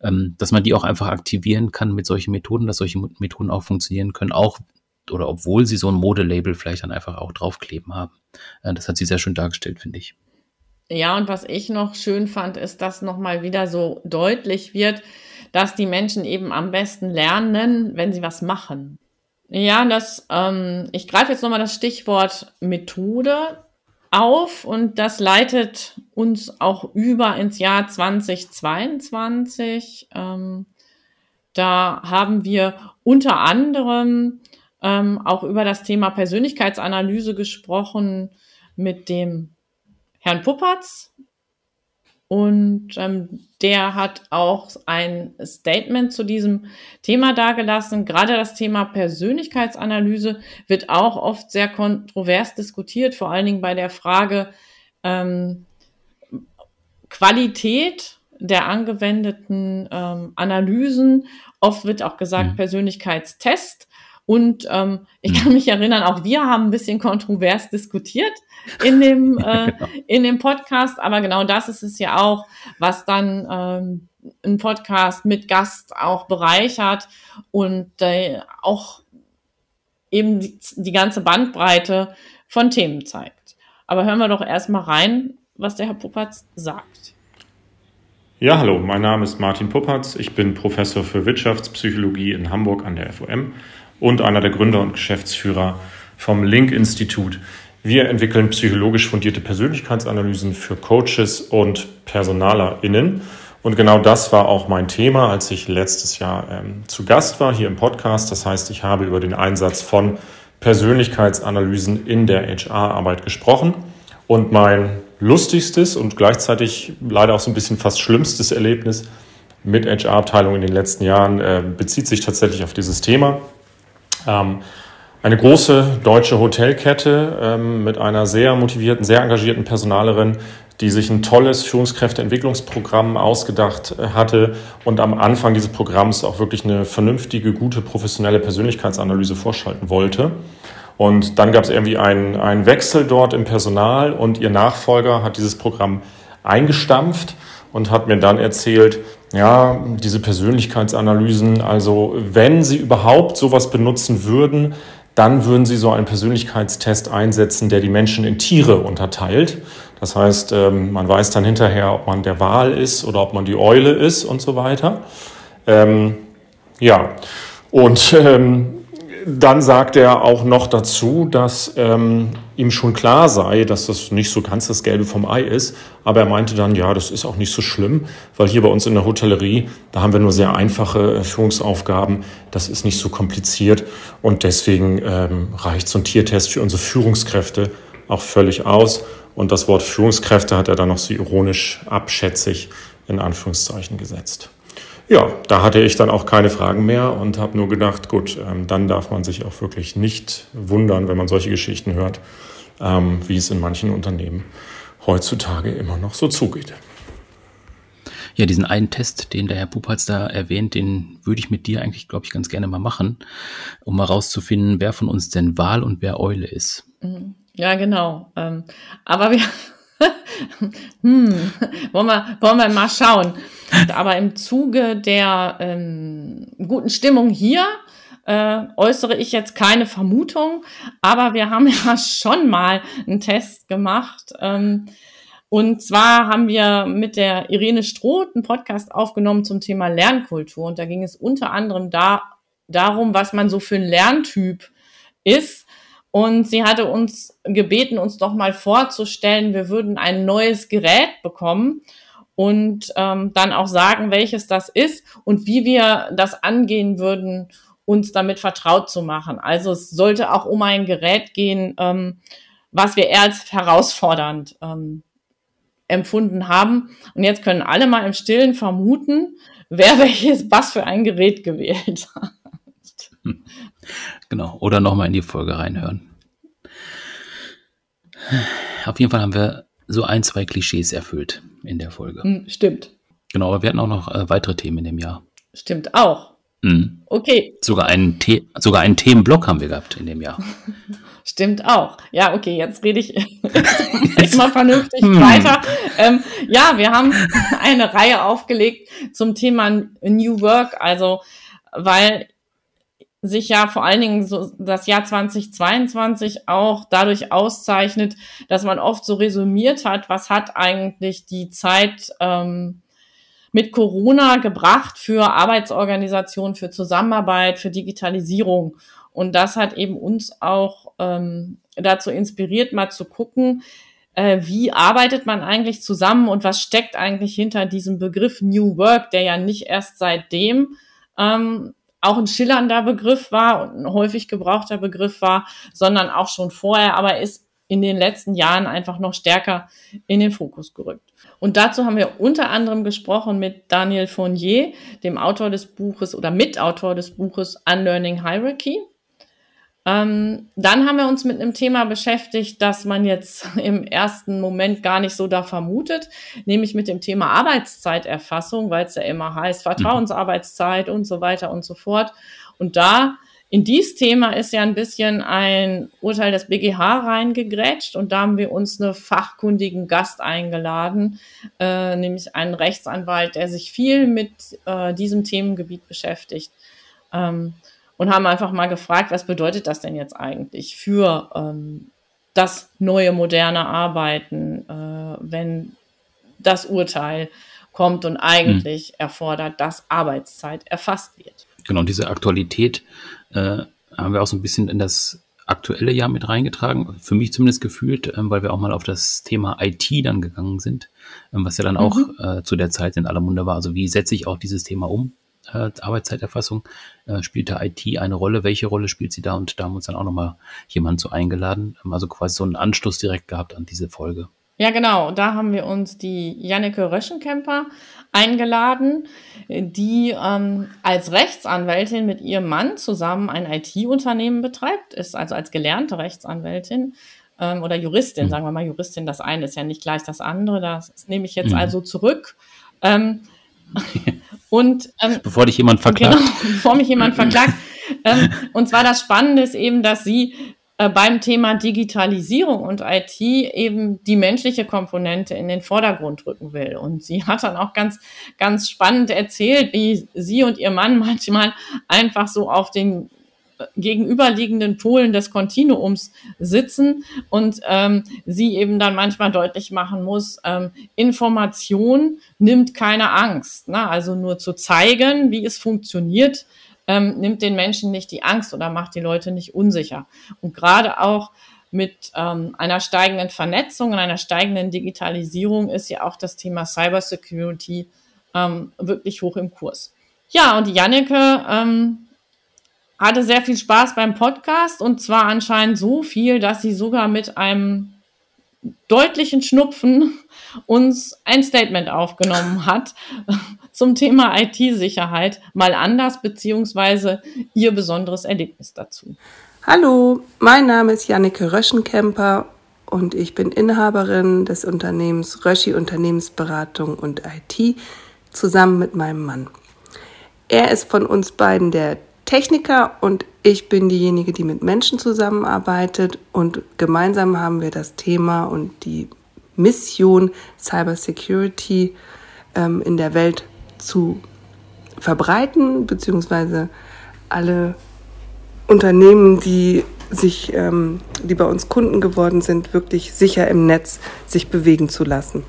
ähm, dass man die auch einfach aktivieren kann mit solchen Methoden, dass solche Methoden auch funktionieren können, auch oder obwohl sie so ein Modelabel vielleicht dann einfach auch draufkleben haben. Äh, das hat sie sehr schön dargestellt, finde ich. Ja, und was ich noch schön fand, ist, dass nochmal wieder so deutlich wird, dass die Menschen eben am besten lernen, wenn sie was machen. Ja, das, ähm, ich greife jetzt nochmal das Stichwort Methode auf und das leitet uns auch über ins Jahr 2022. Ähm, da haben wir unter anderem ähm, auch über das Thema Persönlichkeitsanalyse gesprochen mit dem Herrn Puppatz, und ähm, der hat auch ein Statement zu diesem Thema dargelassen. Gerade das Thema Persönlichkeitsanalyse wird auch oft sehr kontrovers diskutiert, vor allen Dingen bei der Frage ähm, Qualität der angewendeten ähm, Analysen. Oft wird auch gesagt mhm. Persönlichkeitstest. Und ähm, ich kann mhm. mich erinnern, auch wir haben ein bisschen kontrovers diskutiert in dem, [laughs] äh, genau. in dem Podcast. Aber genau das ist es ja auch, was dann ähm, ein Podcast mit Gast auch bereichert und äh, auch eben die, die ganze Bandbreite von Themen zeigt. Aber hören wir doch erstmal rein, was der Herr Puppatz sagt. Ja, hallo, mein Name ist Martin Puppatz. Ich bin Professor für Wirtschaftspsychologie in Hamburg an der FOM und einer der Gründer und Geschäftsführer vom Link-Institut. Wir entwickeln psychologisch fundierte Persönlichkeitsanalysen für Coaches und PersonalerInnen. Und genau das war auch mein Thema, als ich letztes Jahr ähm, zu Gast war hier im Podcast. Das heißt, ich habe über den Einsatz von Persönlichkeitsanalysen in der HR-Arbeit gesprochen. Und mein lustigstes und gleichzeitig leider auch so ein bisschen fast schlimmstes Erlebnis mit HR-Abteilung in den letzten Jahren äh, bezieht sich tatsächlich auf dieses Thema. Ähm, eine große deutsche Hotelkette ähm, mit einer sehr motivierten, sehr engagierten Personalerin, die sich ein tolles Führungskräfteentwicklungsprogramm ausgedacht äh, hatte und am Anfang dieses Programms auch wirklich eine vernünftige, gute, professionelle Persönlichkeitsanalyse vorschalten wollte. Und dann gab es irgendwie einen, einen Wechsel dort im Personal und ihr Nachfolger hat dieses Programm eingestampft und hat mir dann erzählt, ja, diese Persönlichkeitsanalysen, also wenn Sie überhaupt sowas benutzen würden, dann würden Sie so einen Persönlichkeitstest einsetzen, der die Menschen in Tiere unterteilt. Das heißt, ähm, man weiß dann hinterher, ob man der Wal ist oder ob man die Eule ist und so weiter. Ähm, ja, und ähm, dann sagt er auch noch dazu, dass ähm, ihm schon klar sei, dass das nicht so ganz das Gelbe vom Ei ist. Aber er meinte dann, ja, das ist auch nicht so schlimm, weil hier bei uns in der Hotellerie, da haben wir nur sehr einfache äh, Führungsaufgaben. Das ist nicht so kompliziert. Und deswegen ähm, reicht so ein Tiertest für unsere Führungskräfte auch völlig aus. Und das Wort Führungskräfte hat er dann noch so ironisch abschätzig in Anführungszeichen gesetzt. Ja, da hatte ich dann auch keine Fragen mehr und habe nur gedacht, gut, ähm, dann darf man sich auch wirklich nicht wundern, wenn man solche Geschichten hört, ähm, wie es in manchen Unternehmen heutzutage immer noch so zugeht. Ja, diesen einen Test, den der Herr Pupatz da erwähnt, den würde ich mit dir eigentlich, glaube ich, ganz gerne mal machen, um mal rauszufinden, wer von uns denn Wahl und wer Eule ist. Mhm. Ja, genau. Ähm, aber wir, [laughs] hm, wollen wir, wollen wir mal schauen. Aber im Zuge der ähm, guten Stimmung hier äh, äußere ich jetzt keine Vermutung, aber wir haben [laughs] ja schon mal einen Test gemacht. Ähm, und zwar haben wir mit der Irene Stroh einen Podcast aufgenommen zum Thema Lernkultur. Und da ging es unter anderem da, darum, was man so für ein Lerntyp ist. Und sie hatte uns gebeten, uns doch mal vorzustellen, wir würden ein neues Gerät bekommen und ähm, dann auch sagen, welches das ist und wie wir das angehen würden, uns damit vertraut zu machen. Also es sollte auch um ein Gerät gehen, ähm, was wir eher als herausfordernd ähm, empfunden haben. Und jetzt können alle mal im Stillen vermuten, wer [laughs] welches was für ein Gerät gewählt hat. Genau, oder nochmal in die Folge reinhören. Auf jeden Fall haben wir so ein, zwei Klischees erfüllt in der Folge. Hm, stimmt. Genau, aber wir hatten auch noch äh, weitere Themen in dem Jahr. Stimmt auch. Mhm. Okay. Sogar einen, The sogar einen Themenblock haben wir gehabt in dem Jahr. [laughs] Stimmt auch. Ja, okay, jetzt rede ich [laughs] jetzt mal vernünftig hm. weiter. Ähm, ja, wir haben [laughs] eine Reihe aufgelegt zum Thema New Work, also weil sich ja vor allen Dingen so das Jahr 2022 auch dadurch auszeichnet, dass man oft so resümiert hat, was hat eigentlich die Zeit ähm, mit Corona gebracht für Arbeitsorganisation, für Zusammenarbeit, für Digitalisierung. Und das hat eben uns auch ähm, dazu inspiriert, mal zu gucken, äh, wie arbeitet man eigentlich zusammen und was steckt eigentlich hinter diesem Begriff New Work, der ja nicht erst seitdem ähm, auch ein schillernder Begriff war und ein häufig gebrauchter Begriff war, sondern auch schon vorher, aber ist in den letzten Jahren einfach noch stärker in den Fokus gerückt. Und dazu haben wir unter anderem gesprochen mit Daniel Fournier, dem Autor des Buches oder Mitautor des Buches Unlearning Hierarchy. Ähm, dann haben wir uns mit einem Thema beschäftigt, das man jetzt [laughs] im ersten Moment gar nicht so da vermutet, nämlich mit dem Thema Arbeitszeiterfassung, weil es ja immer heißt Vertrauensarbeitszeit und so weiter und so fort. Und da in dieses Thema ist ja ein bisschen ein Urteil des BGH reingegrätscht und da haben wir uns eine fachkundigen Gast eingeladen, äh, nämlich einen Rechtsanwalt, der sich viel mit äh, diesem Themengebiet beschäftigt. Ähm, und haben einfach mal gefragt, was bedeutet das denn jetzt eigentlich für ähm, das neue moderne Arbeiten, äh, wenn das Urteil kommt und eigentlich hm. erfordert, dass Arbeitszeit erfasst wird. Genau, diese Aktualität äh, haben wir auch so ein bisschen in das aktuelle Jahr mit reingetragen, für mich zumindest gefühlt, ähm, weil wir auch mal auf das Thema IT dann gegangen sind, ähm, was ja dann auch mhm. äh, zu der Zeit in aller Munde war. Also wie setze ich auch dieses Thema um? Äh, Arbeitszeiterfassung, äh, spielt da IT eine Rolle? Welche Rolle spielt sie da? Und da haben wir uns dann auch nochmal jemanden zu eingeladen, ähm, also quasi so einen Anschluss direkt gehabt an diese Folge. Ja, genau. Da haben wir uns die Janneke Röschenkemper eingeladen, die ähm, als Rechtsanwältin mit ihrem Mann zusammen ein IT-Unternehmen betreibt, ist also als gelernte Rechtsanwältin ähm, oder Juristin, mhm. sagen wir mal Juristin, das eine ist ja nicht gleich das andere, das nehme ich jetzt mhm. also zurück. Ähm, [laughs] und ähm, bevor dich jemand verklagt. Genau, [laughs] bevor mich jemand verklagt. [clears throat] ähm, und zwar das Spannende ist eben, dass sie äh, beim Thema Digitalisierung und IT eben die menschliche Komponente in den Vordergrund rücken will. Und sie hat dann auch ganz, ganz spannend erzählt, wie sie und ihr Mann [laughs] manchmal einfach so auf den gegenüberliegenden Polen des Kontinuums sitzen und ähm, sie eben dann manchmal deutlich machen muss, ähm, Information nimmt keine Angst. Ne? Also nur zu zeigen, wie es funktioniert, ähm, nimmt den Menschen nicht die Angst oder macht die Leute nicht unsicher. Und gerade auch mit ähm, einer steigenden Vernetzung und einer steigenden Digitalisierung ist ja auch das Thema Cybersecurity ähm, wirklich hoch im Kurs. Ja, und Janneke ähm, hatte sehr viel Spaß beim Podcast und zwar anscheinend so viel, dass sie sogar mit einem deutlichen Schnupfen [laughs] uns ein Statement aufgenommen [laughs] hat zum Thema IT-Sicherheit, mal anders, beziehungsweise ihr besonderes Erlebnis dazu. Hallo, mein Name ist Janneke Röschenkemper und ich bin Inhaberin des Unternehmens Röschi Unternehmensberatung und IT zusammen mit meinem Mann. Er ist von uns beiden der Techniker und ich bin diejenige, die mit Menschen zusammenarbeitet und gemeinsam haben wir das Thema und die Mission Cybersecurity ähm, in der Welt zu verbreiten, beziehungsweise alle Unternehmen, die sich, ähm, die bei uns Kunden geworden sind, wirklich sicher im Netz sich bewegen zu lassen.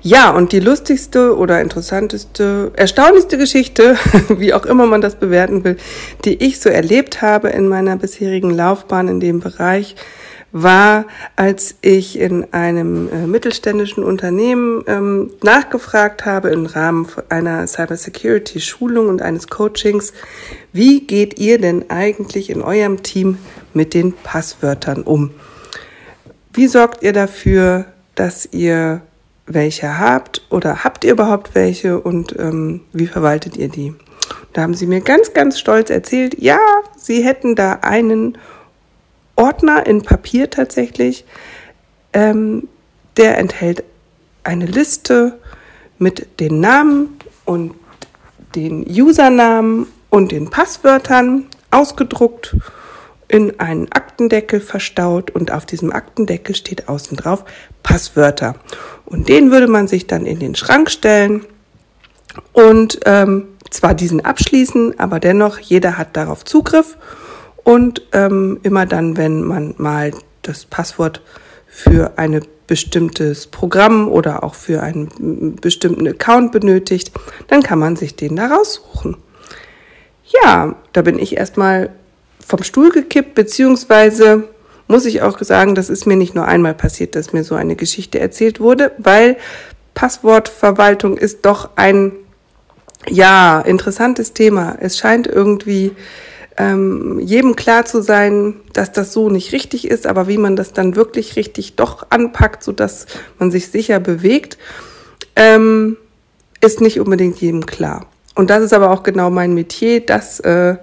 Ja, und die lustigste oder interessanteste, erstaunlichste Geschichte, [laughs] wie auch immer man das bewerten will, die ich so erlebt habe in meiner bisherigen Laufbahn in dem Bereich, war, als ich in einem äh, mittelständischen Unternehmen ähm, nachgefragt habe im Rahmen einer Cybersecurity-Schulung und eines Coachings, wie geht ihr denn eigentlich in eurem Team mit den Passwörtern um? Wie sorgt ihr dafür, dass ihr welche habt oder habt ihr überhaupt welche und ähm, wie verwaltet ihr die? Da haben sie mir ganz, ganz stolz erzählt, ja, sie hätten da einen Ordner in Papier tatsächlich, ähm, der enthält eine Liste mit den Namen und den Usernamen und den Passwörtern ausgedruckt in einen Aktendeckel verstaut und auf diesem Aktendeckel steht außen drauf Passwörter. Und den würde man sich dann in den Schrank stellen und ähm, zwar diesen abschließen, aber dennoch jeder hat darauf Zugriff und ähm, immer dann, wenn man mal das Passwort für ein bestimmtes Programm oder auch für einen bestimmten Account benötigt, dann kann man sich den da raussuchen. Ja, da bin ich erstmal vom Stuhl gekippt, beziehungsweise muss ich auch sagen, das ist mir nicht nur einmal passiert, dass mir so eine Geschichte erzählt wurde, weil Passwortverwaltung ist doch ein, ja, interessantes Thema. Es scheint irgendwie ähm, jedem klar zu sein, dass das so nicht richtig ist, aber wie man das dann wirklich richtig doch anpackt, so dass man sich sicher bewegt, ähm, ist nicht unbedingt jedem klar. Und das ist aber auch genau mein Metier, das äh,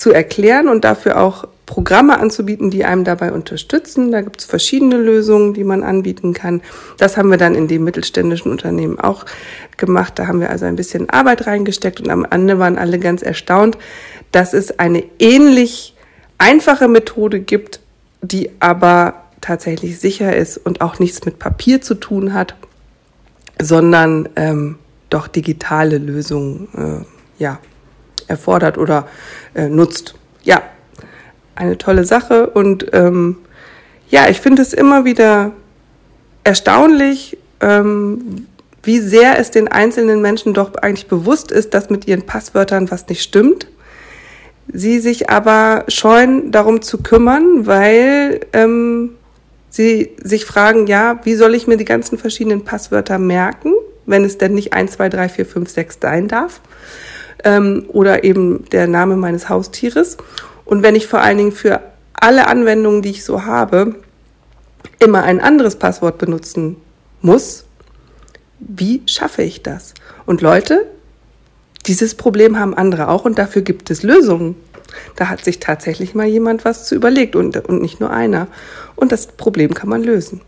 zu erklären und dafür auch Programme anzubieten, die einem dabei unterstützen. Da gibt es verschiedene Lösungen, die man anbieten kann. Das haben wir dann in dem mittelständischen Unternehmen auch gemacht. Da haben wir also ein bisschen Arbeit reingesteckt und am Ende waren alle ganz erstaunt, dass es eine ähnlich einfache Methode gibt, die aber tatsächlich sicher ist und auch nichts mit Papier zu tun hat, sondern ähm, doch digitale Lösungen äh, ja, erfordert oder äh, nutzt. Ja, eine tolle Sache und ähm, ja, ich finde es immer wieder erstaunlich, ähm, wie sehr es den einzelnen Menschen doch eigentlich bewusst ist, dass mit ihren Passwörtern was nicht stimmt. Sie sich aber scheuen, darum zu kümmern, weil ähm, sie sich fragen, ja, wie soll ich mir die ganzen verschiedenen Passwörter merken, wenn es denn nicht 1, 2, 3, 4, 5, 6 sein darf? Ähm, oder eben der Name meines Haustieres. Und wenn ich vor allen Dingen für alle Anwendungen, die ich so habe, immer ein anderes Passwort benutzen muss, wie schaffe ich das? Und Leute, dieses Problem haben andere auch und dafür gibt es Lösungen. Da hat sich tatsächlich mal jemand was zu überlegt und, und nicht nur einer. Und das Problem kann man lösen.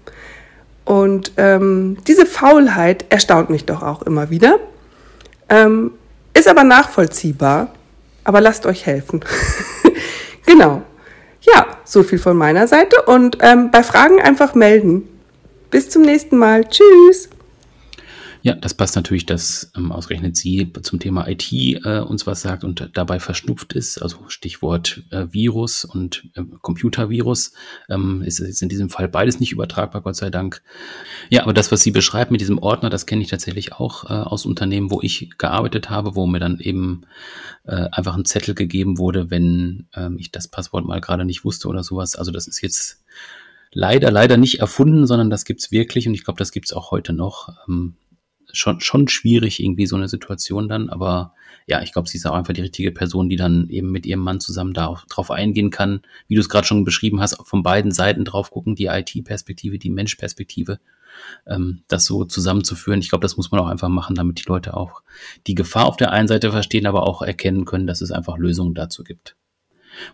Und ähm, diese Faulheit erstaunt mich doch auch immer wieder. Ähm, ist aber nachvollziehbar, aber lasst euch helfen. [laughs] genau. Ja, so viel von meiner Seite und ähm, bei Fragen einfach melden. Bis zum nächsten Mal. Tschüss. Ja, das passt natürlich, dass ähm, ausgerechnet sie zum Thema IT äh, uns was sagt und dabei verschnupft ist. Also Stichwort äh, Virus und äh, Computervirus ähm, ist, ist in diesem Fall beides nicht übertragbar, Gott sei Dank. Ja, aber das, was sie beschreibt mit diesem Ordner, das kenne ich tatsächlich auch äh, aus Unternehmen, wo ich gearbeitet habe, wo mir dann eben äh, einfach ein Zettel gegeben wurde, wenn ähm, ich das Passwort mal gerade nicht wusste oder sowas. Also das ist jetzt leider, leider nicht erfunden, sondern das gibt's wirklich und ich glaube, das gibt's auch heute noch. Ähm, schon, schon schwierig, irgendwie so eine Situation dann. Aber ja, ich glaube, sie ist auch einfach die richtige Person, die dann eben mit ihrem Mann zusammen da drauf eingehen kann, wie du es gerade schon beschrieben hast, von beiden Seiten drauf gucken, die IT-Perspektive, die Mensch-Perspektive, ähm, das so zusammenzuführen. Ich glaube, das muss man auch einfach machen, damit die Leute auch die Gefahr auf der einen Seite verstehen, aber auch erkennen können, dass es einfach Lösungen dazu gibt.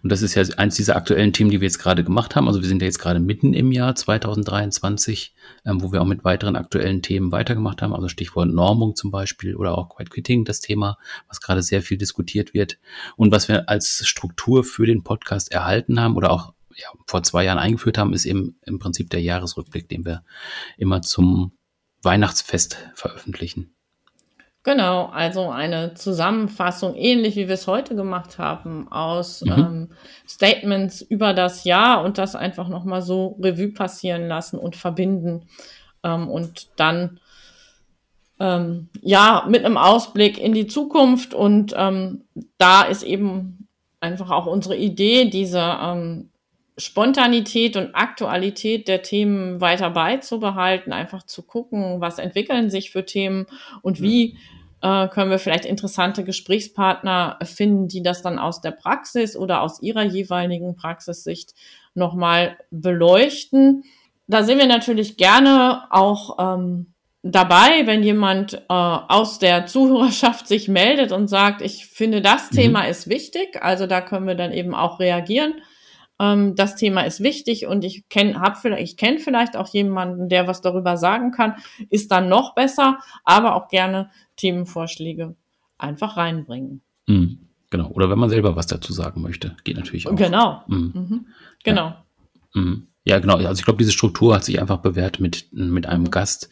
Und das ist ja eins dieser aktuellen Themen, die wir jetzt gerade gemacht haben. Also wir sind ja jetzt gerade mitten im Jahr 2023, ähm, wo wir auch mit weiteren aktuellen Themen weitergemacht haben. Also Stichwort Normung zum Beispiel oder auch Quiet Quitting, das Thema, was gerade sehr viel diskutiert wird. Und was wir als Struktur für den Podcast erhalten haben oder auch ja, vor zwei Jahren eingeführt haben, ist eben im Prinzip der Jahresrückblick, den wir immer zum Weihnachtsfest veröffentlichen. Genau, also eine Zusammenfassung, ähnlich wie wir es heute gemacht haben, aus mhm. ähm, Statements über das Jahr und das einfach nochmal so Revue passieren lassen und verbinden. Ähm, und dann ähm, ja mit einem Ausblick in die Zukunft. Und ähm, da ist eben einfach auch unsere Idee, diese ähm, Spontanität und Aktualität der Themen weiter beizubehalten, einfach zu gucken, was entwickeln sich für Themen und wie äh, können wir vielleicht interessante Gesprächspartner finden, die das dann aus der Praxis oder aus ihrer jeweiligen Praxissicht nochmal beleuchten. Da sind wir natürlich gerne auch ähm, dabei, wenn jemand äh, aus der Zuhörerschaft sich meldet und sagt, ich finde, das mhm. Thema ist wichtig. Also da können wir dann eben auch reagieren. Ähm, das Thema ist wichtig und ich kenne hab vielleicht, ich kenne vielleicht auch jemanden, der was darüber sagen kann, ist dann noch besser, aber auch gerne Themenvorschläge einfach reinbringen. Mhm, genau. Oder wenn man selber was dazu sagen möchte, geht natürlich auch. Genau. Mhm. Mhm. Genau. Ja. Mhm. Ja, genau. Also ich glaube, diese Struktur hat sich einfach bewährt mit, mit einem. Gast,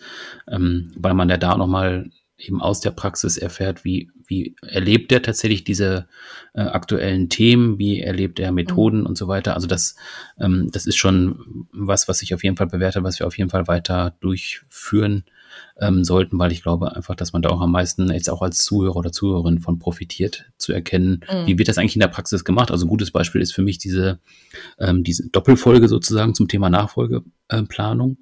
ähm, weil man ja da nochmal eben aus der Praxis erfährt, wie, wie erlebt er tatsächlich diese äh, aktuellen Themen, wie erlebt er Methoden mhm. und so weiter. Also das, ähm, das ist schon was, was sich auf jeden Fall bewährt hat, was wir auf jeden Fall weiter durchführen ähm, sollten, weil ich glaube einfach, dass man da auch am meisten jetzt auch als Zuhörer oder Zuhörerin von profitiert, zu erkennen, mhm. wie wird das eigentlich in der Praxis gemacht. Also ein gutes Beispiel ist für mich diese, ähm, diese Doppelfolge sozusagen zum Thema Nachfolgeplanung.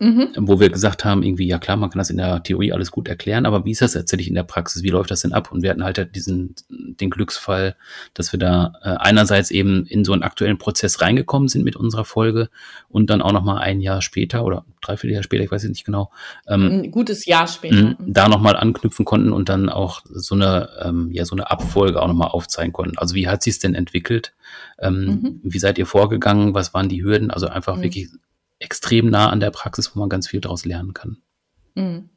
Mhm. Wo wir gesagt haben, irgendwie, ja klar, man kann das in der Theorie alles gut erklären, aber wie ist das tatsächlich in der Praxis? Wie läuft das denn ab? Und wir hatten halt diesen, den Glücksfall, dass wir da äh, einerseits eben in so einen aktuellen Prozess reingekommen sind mit unserer Folge und dann auch nochmal ein Jahr später oder dreiviertel Jahr später, ich weiß jetzt nicht genau. Ähm, ein gutes Jahr später. Da nochmal anknüpfen konnten und dann auch so eine, ähm, ja, so eine Abfolge auch nochmal aufzeigen konnten. Also wie hat sich es denn entwickelt? Ähm, mhm. Wie seid ihr vorgegangen? Was waren die Hürden? Also einfach mhm. wirklich extrem nah an der Praxis, wo man ganz viel daraus lernen kann. Mhm.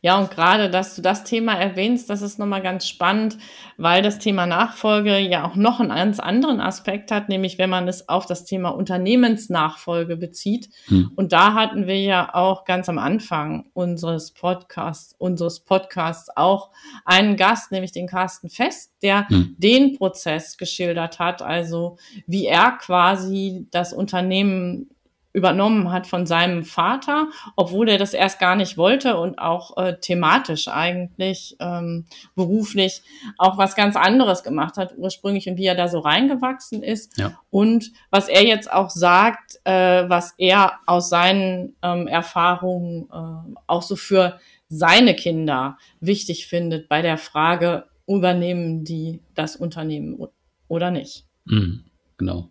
Ja, und gerade, dass du das Thema erwähnst, das ist nochmal ganz spannend, weil das Thema Nachfolge ja auch noch einen ganz anderen Aspekt hat, nämlich wenn man es auf das Thema Unternehmensnachfolge bezieht. Hm. Und da hatten wir ja auch ganz am Anfang unseres Podcasts, unseres Podcasts auch einen Gast, nämlich den Carsten Fest, der hm. den Prozess geschildert hat, also wie er quasi das Unternehmen übernommen hat von seinem Vater, obwohl er das erst gar nicht wollte und auch äh, thematisch eigentlich ähm, beruflich auch was ganz anderes gemacht hat ursprünglich und wie er da so reingewachsen ist ja. und was er jetzt auch sagt, äh, was er aus seinen ähm, Erfahrungen äh, auch so für seine Kinder wichtig findet bei der Frage, übernehmen die das Unternehmen oder nicht. Mhm, genau.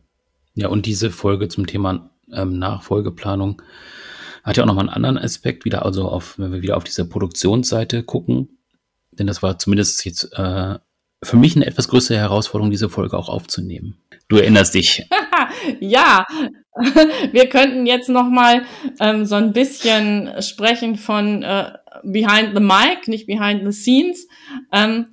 Ja, und diese Folge zum Thema ähm, Nachfolgeplanung hat ja auch nochmal einen anderen Aspekt, wieder also auf, wenn wir wieder auf diese Produktionsseite gucken, denn das war zumindest jetzt äh, für mich eine etwas größere Herausforderung, diese Folge auch aufzunehmen. Du erinnerst dich. [laughs] ja, [laughs] wir könnten jetzt nochmal ähm, so ein bisschen sprechen von äh, Behind the Mic, nicht Behind the Scenes. Ähm,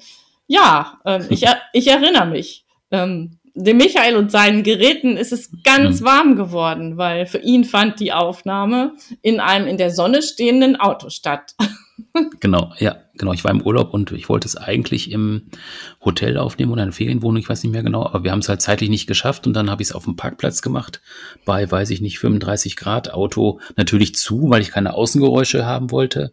ja, ähm, ich, [laughs] ich erinnere mich. Ähm, dem Michael und seinen Geräten ist es ganz mhm. warm geworden, weil für ihn fand die Aufnahme in einem in der Sonne stehenden Auto statt. [laughs] genau, ja, genau. Ich war im Urlaub und ich wollte es eigentlich im Hotel aufnehmen oder in Ferienwohnung, ich weiß nicht mehr genau, aber wir haben es halt zeitlich nicht geschafft und dann habe ich es auf dem Parkplatz gemacht, bei, weiß ich nicht, 35 Grad, Auto natürlich zu, weil ich keine Außengeräusche haben wollte.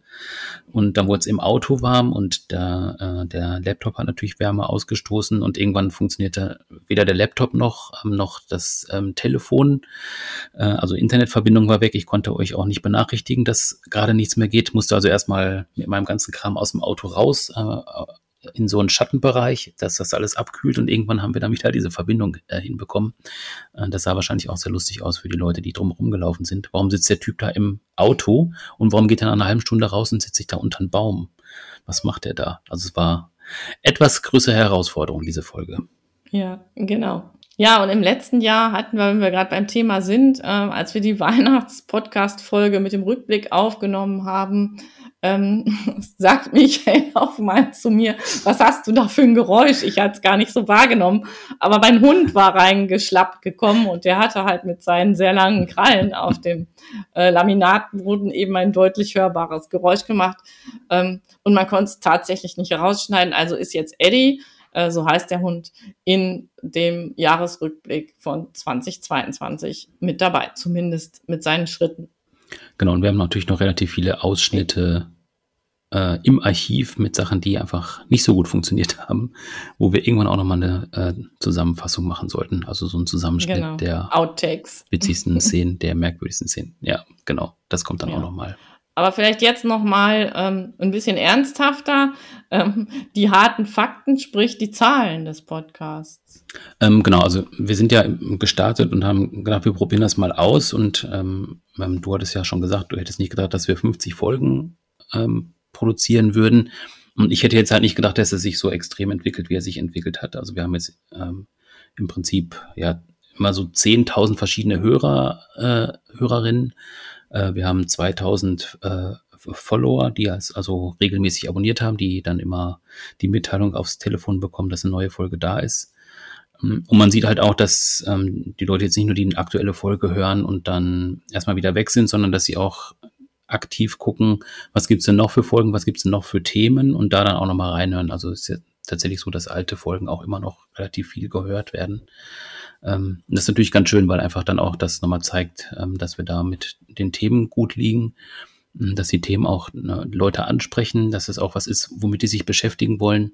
Und dann wurde es im Auto warm und der, äh, der Laptop hat natürlich Wärme ausgestoßen und irgendwann funktionierte weder der Laptop noch, ähm, noch das ähm, Telefon. Äh, also Internetverbindung war weg. Ich konnte euch auch nicht benachrichtigen, dass gerade nichts mehr geht. Musste also erstmal mit meinem ganzen Kram aus dem Auto raus, äh, in so einen Schattenbereich, dass das alles abkühlt und irgendwann haben wir dann wieder diese Verbindung äh, hinbekommen. Äh, das sah wahrscheinlich auch sehr lustig aus für die Leute, die drumherum gelaufen sind. Warum sitzt der Typ da im Auto und warum geht er nach einer halben Stunde raus und setzt sich da unter einen Baum? Was macht er da? Also es war etwas größere Herausforderung, diese Folge. Ja, genau. Ja, und im letzten Jahr hatten wir, wenn wir gerade beim Thema sind, äh, als wir die [laughs] Weihnachts-Podcast-Folge mit dem Rückblick aufgenommen haben, ähm, [laughs] sagt Michael auch mal zu mir, was hast du da für ein Geräusch? Ich hatte es gar nicht so wahrgenommen. Aber mein Hund war reingeschlappt gekommen und der hatte halt mit seinen sehr langen Krallen auf dem äh, Laminatboden eben ein deutlich hörbares Geräusch gemacht. Ähm, und man konnte es tatsächlich nicht herausschneiden. Also ist jetzt Eddie, äh, so heißt der Hund, in dem Jahresrückblick von 2022 mit dabei, zumindest mit seinen Schritten. Genau, und wir haben natürlich noch relativ viele Ausschnitte äh, im Archiv mit Sachen, die einfach nicht so gut funktioniert haben, wo wir irgendwann auch nochmal eine äh, Zusammenfassung machen sollten. Also so ein Zusammenschnitt genau. der Outtakes. witzigsten [laughs] Szenen, der merkwürdigsten Szenen. Ja, genau. Das kommt dann ja. auch nochmal. Aber vielleicht jetzt nochmal ähm, ein bisschen ernsthafter. Ähm, die harten Fakten, sprich die Zahlen des Podcasts. Ähm, genau, also wir sind ja gestartet und haben gedacht, wir probieren das mal aus. Und ähm, ähm du hattest ja schon gesagt, du hättest nicht gedacht, dass wir 50 Folgen ähm, produzieren würden. Und ich hätte jetzt halt nicht gedacht, dass er sich so extrem entwickelt, wie er sich entwickelt hat. Also wir haben jetzt ähm, im Prinzip ja immer so 10.000 verschiedene Hörer, äh, Hörerinnen äh, wir haben 2000 äh, Follower, die als, also regelmäßig abonniert haben, die dann immer die Mitteilung aufs Telefon bekommen, dass eine neue Folge da ist. Ähm, und man sieht halt auch, dass ähm, die Leute jetzt nicht nur die aktuelle Folge hören und dann erstmal wieder weg sind, sondern dass sie auch aktiv gucken, was gibt's denn noch für Folgen, was gibt's denn noch für Themen und da dann auch nochmal reinhören. Also ist ja tatsächlich so, dass alte Folgen auch immer noch relativ viel gehört werden. Ähm, das ist natürlich ganz schön, weil einfach dann auch das nochmal zeigt, ähm, dass wir da mit den Themen gut liegen, ähm, dass die Themen auch ne, Leute ansprechen, dass es auch was ist, womit die sich beschäftigen wollen.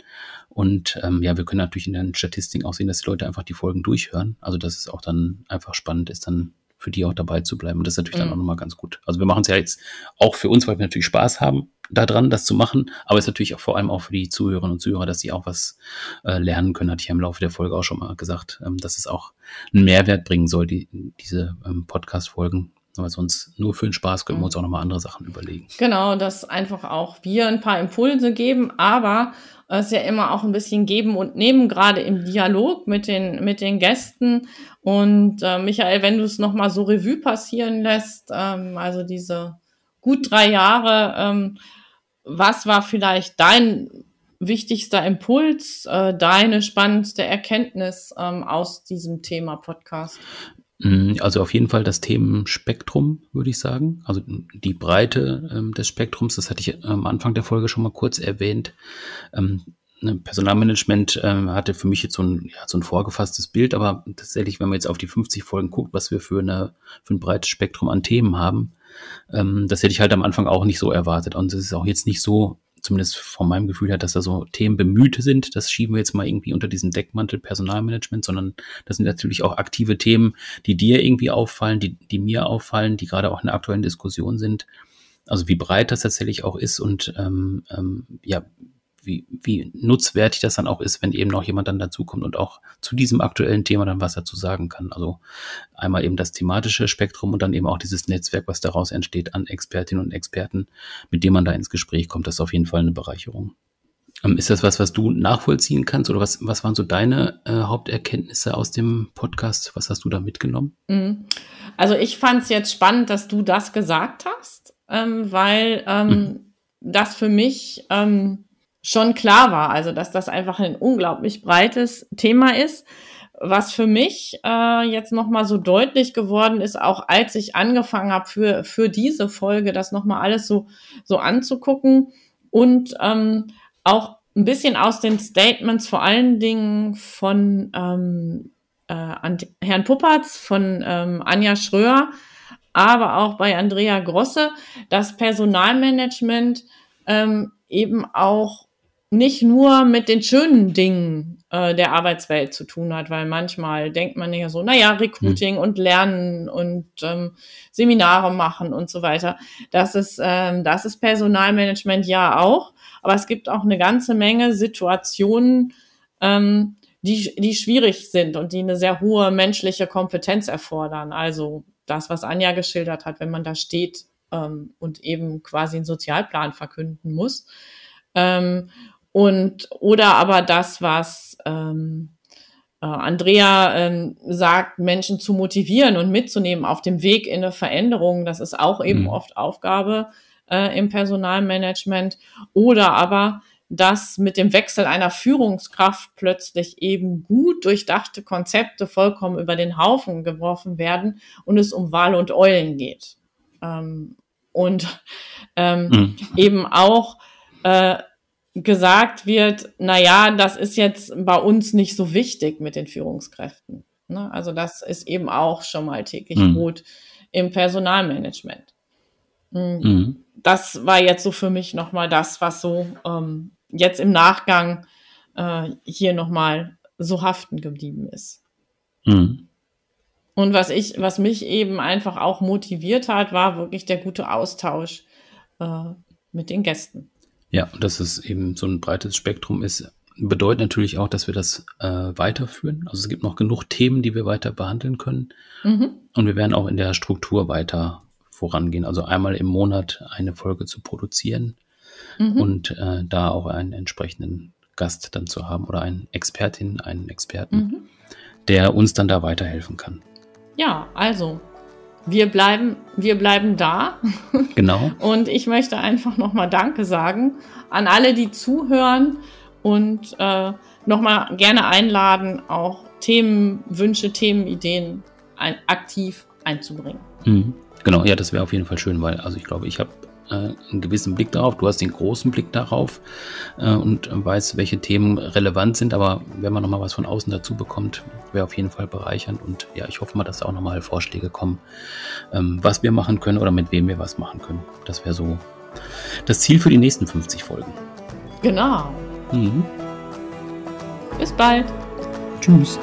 Und ähm, ja, wir können natürlich in den Statistiken auch sehen, dass die Leute einfach die Folgen durchhören. Also dass es auch dann einfach spannend ist, dann für die auch dabei zu bleiben. Und das ist natürlich mhm. dann auch nochmal ganz gut. Also wir machen es ja jetzt auch für uns, weil wir natürlich Spaß haben daran, das zu machen. Aber es ist natürlich auch vor allem auch für die Zuhörerinnen und Zuhörer, dass sie auch was äh, lernen können, hatte ich ja im Laufe der Folge auch schon mal gesagt, ähm, dass es auch einen Mehrwert bringen soll, die, diese ähm, Podcast-Folgen. Aber sonst nur für den Spaß können wir uns auch nochmal andere Sachen überlegen. Genau, dass einfach auch wir ein paar Impulse geben, aber es ist ja immer auch ein bisschen geben und nehmen, gerade im Dialog mit den, mit den Gästen. Und äh, Michael, wenn du es nochmal so Revue passieren lässt, ähm, also diese gut drei Jahre, ähm, was war vielleicht dein wichtigster Impuls, äh, deine spannendste Erkenntnis ähm, aus diesem Thema Podcast? Mm, also auf jeden Fall das Themenspektrum, würde ich sagen. Also die Breite ähm, des Spektrums, das hatte ich am Anfang der Folge schon mal kurz erwähnt. Ähm, ne, Personalmanagement ähm, hatte für mich jetzt so ein, ja, so ein vorgefasstes Bild, aber tatsächlich, wenn man jetzt auf die 50 Folgen guckt, was wir für, eine, für ein breites Spektrum an Themen haben, ähm, das hätte ich halt am Anfang auch nicht so erwartet. Und es ist auch jetzt nicht so, zumindest von meinem Gefühl her, dass da so Themen bemüht sind. Das schieben wir jetzt mal irgendwie unter diesen Deckmantel Personalmanagement, sondern das sind natürlich auch aktive Themen, die dir irgendwie auffallen, die, die mir auffallen, die gerade auch in der aktuellen Diskussion sind. Also wie breit das tatsächlich auch ist und ähm, ähm, ja, wie, wie nutzwertig das dann auch ist, wenn eben noch jemand dann dazukommt und auch zu diesem aktuellen Thema dann was dazu sagen kann. Also einmal eben das thematische Spektrum und dann eben auch dieses Netzwerk, was daraus entsteht an Expertinnen und Experten, mit dem man da ins Gespräch kommt. Das ist auf jeden Fall eine Bereicherung. Ähm, ist das was, was du nachvollziehen kannst oder was, was waren so deine äh, Haupterkenntnisse aus dem Podcast? Was hast du da mitgenommen? Mhm. Also ich fand es jetzt spannend, dass du das gesagt hast, ähm, weil ähm, mhm. das für mich ähm, schon klar war, also dass das einfach ein unglaublich breites Thema ist. was für mich äh, jetzt nochmal so deutlich geworden ist, auch als ich angefangen habe für, für diese Folge, das nochmal alles so, so anzugucken und ähm, auch ein bisschen aus den Statements vor allen Dingen von ähm, äh, Herrn Puppertz, von ähm, Anja Schröer, aber auch bei Andrea Grosse, das Personalmanagement ähm, eben auch nicht nur mit den schönen Dingen äh, der Arbeitswelt zu tun hat, weil manchmal denkt man ja so, naja, Recruiting mhm. und Lernen und ähm, Seminare machen und so weiter. Das ist, ähm, das ist Personalmanagement ja auch, aber es gibt auch eine ganze Menge Situationen, ähm, die, die schwierig sind und die eine sehr hohe menschliche Kompetenz erfordern. Also das, was Anja geschildert hat, wenn man da steht ähm, und eben quasi einen Sozialplan verkünden muss. Ähm, und oder aber das, was ähm, äh, Andrea ähm, sagt, Menschen zu motivieren und mitzunehmen auf dem Weg in eine Veränderung, das ist auch eben mhm. oft Aufgabe äh, im Personalmanagement. Oder aber dass mit dem Wechsel einer Führungskraft plötzlich eben gut durchdachte Konzepte vollkommen über den Haufen geworfen werden und es um Wale und Eulen geht. Ähm, und ähm, mhm. eben auch äh, gesagt wird, na ja, das ist jetzt bei uns nicht so wichtig mit den Führungskräften. Ne? Also das ist eben auch schon mal täglich mhm. Brot im Personalmanagement. Mhm. mhm. Das war jetzt so für mich nochmal das, was so ähm, jetzt im Nachgang äh, hier nochmal so haften geblieben ist. Mhm. Und was ich, was mich eben einfach auch motiviert hat, war wirklich der gute Austausch äh, mit den Gästen. Ja, dass es eben so ein breites Spektrum ist, bedeutet natürlich auch, dass wir das äh, weiterführen. Also es gibt noch genug Themen, die wir weiter behandeln können. Mhm. Und wir werden auch in der Struktur weiter vorangehen. Also einmal im Monat eine Folge zu produzieren mhm. und äh, da auch einen entsprechenden Gast dann zu haben oder einen Expertin, einen Experten, mhm. der uns dann da weiterhelfen kann. Ja, also wir bleiben, wir bleiben da. Genau. [laughs] Und ich möchte einfach nochmal Danke sagen an alle, die zuhören und äh, nochmal gerne einladen, auch Themenwünsche, Themenideen ein, aktiv einzubringen. Mhm. Genau, ja, das wäre auf jeden Fall schön, weil also ich glaube, ich habe einen gewissen Blick darauf. Du hast den großen Blick darauf äh, und weißt, welche Themen relevant sind. Aber wenn man nochmal was von außen dazu bekommt, wäre auf jeden Fall bereichernd. Und ja, ich hoffe mal, dass da auch nochmal Vorschläge kommen, ähm, was wir machen können oder mit wem wir was machen können. Das wäre so das Ziel für die nächsten 50 Folgen. Genau. Mhm. Bis bald. Tschüss.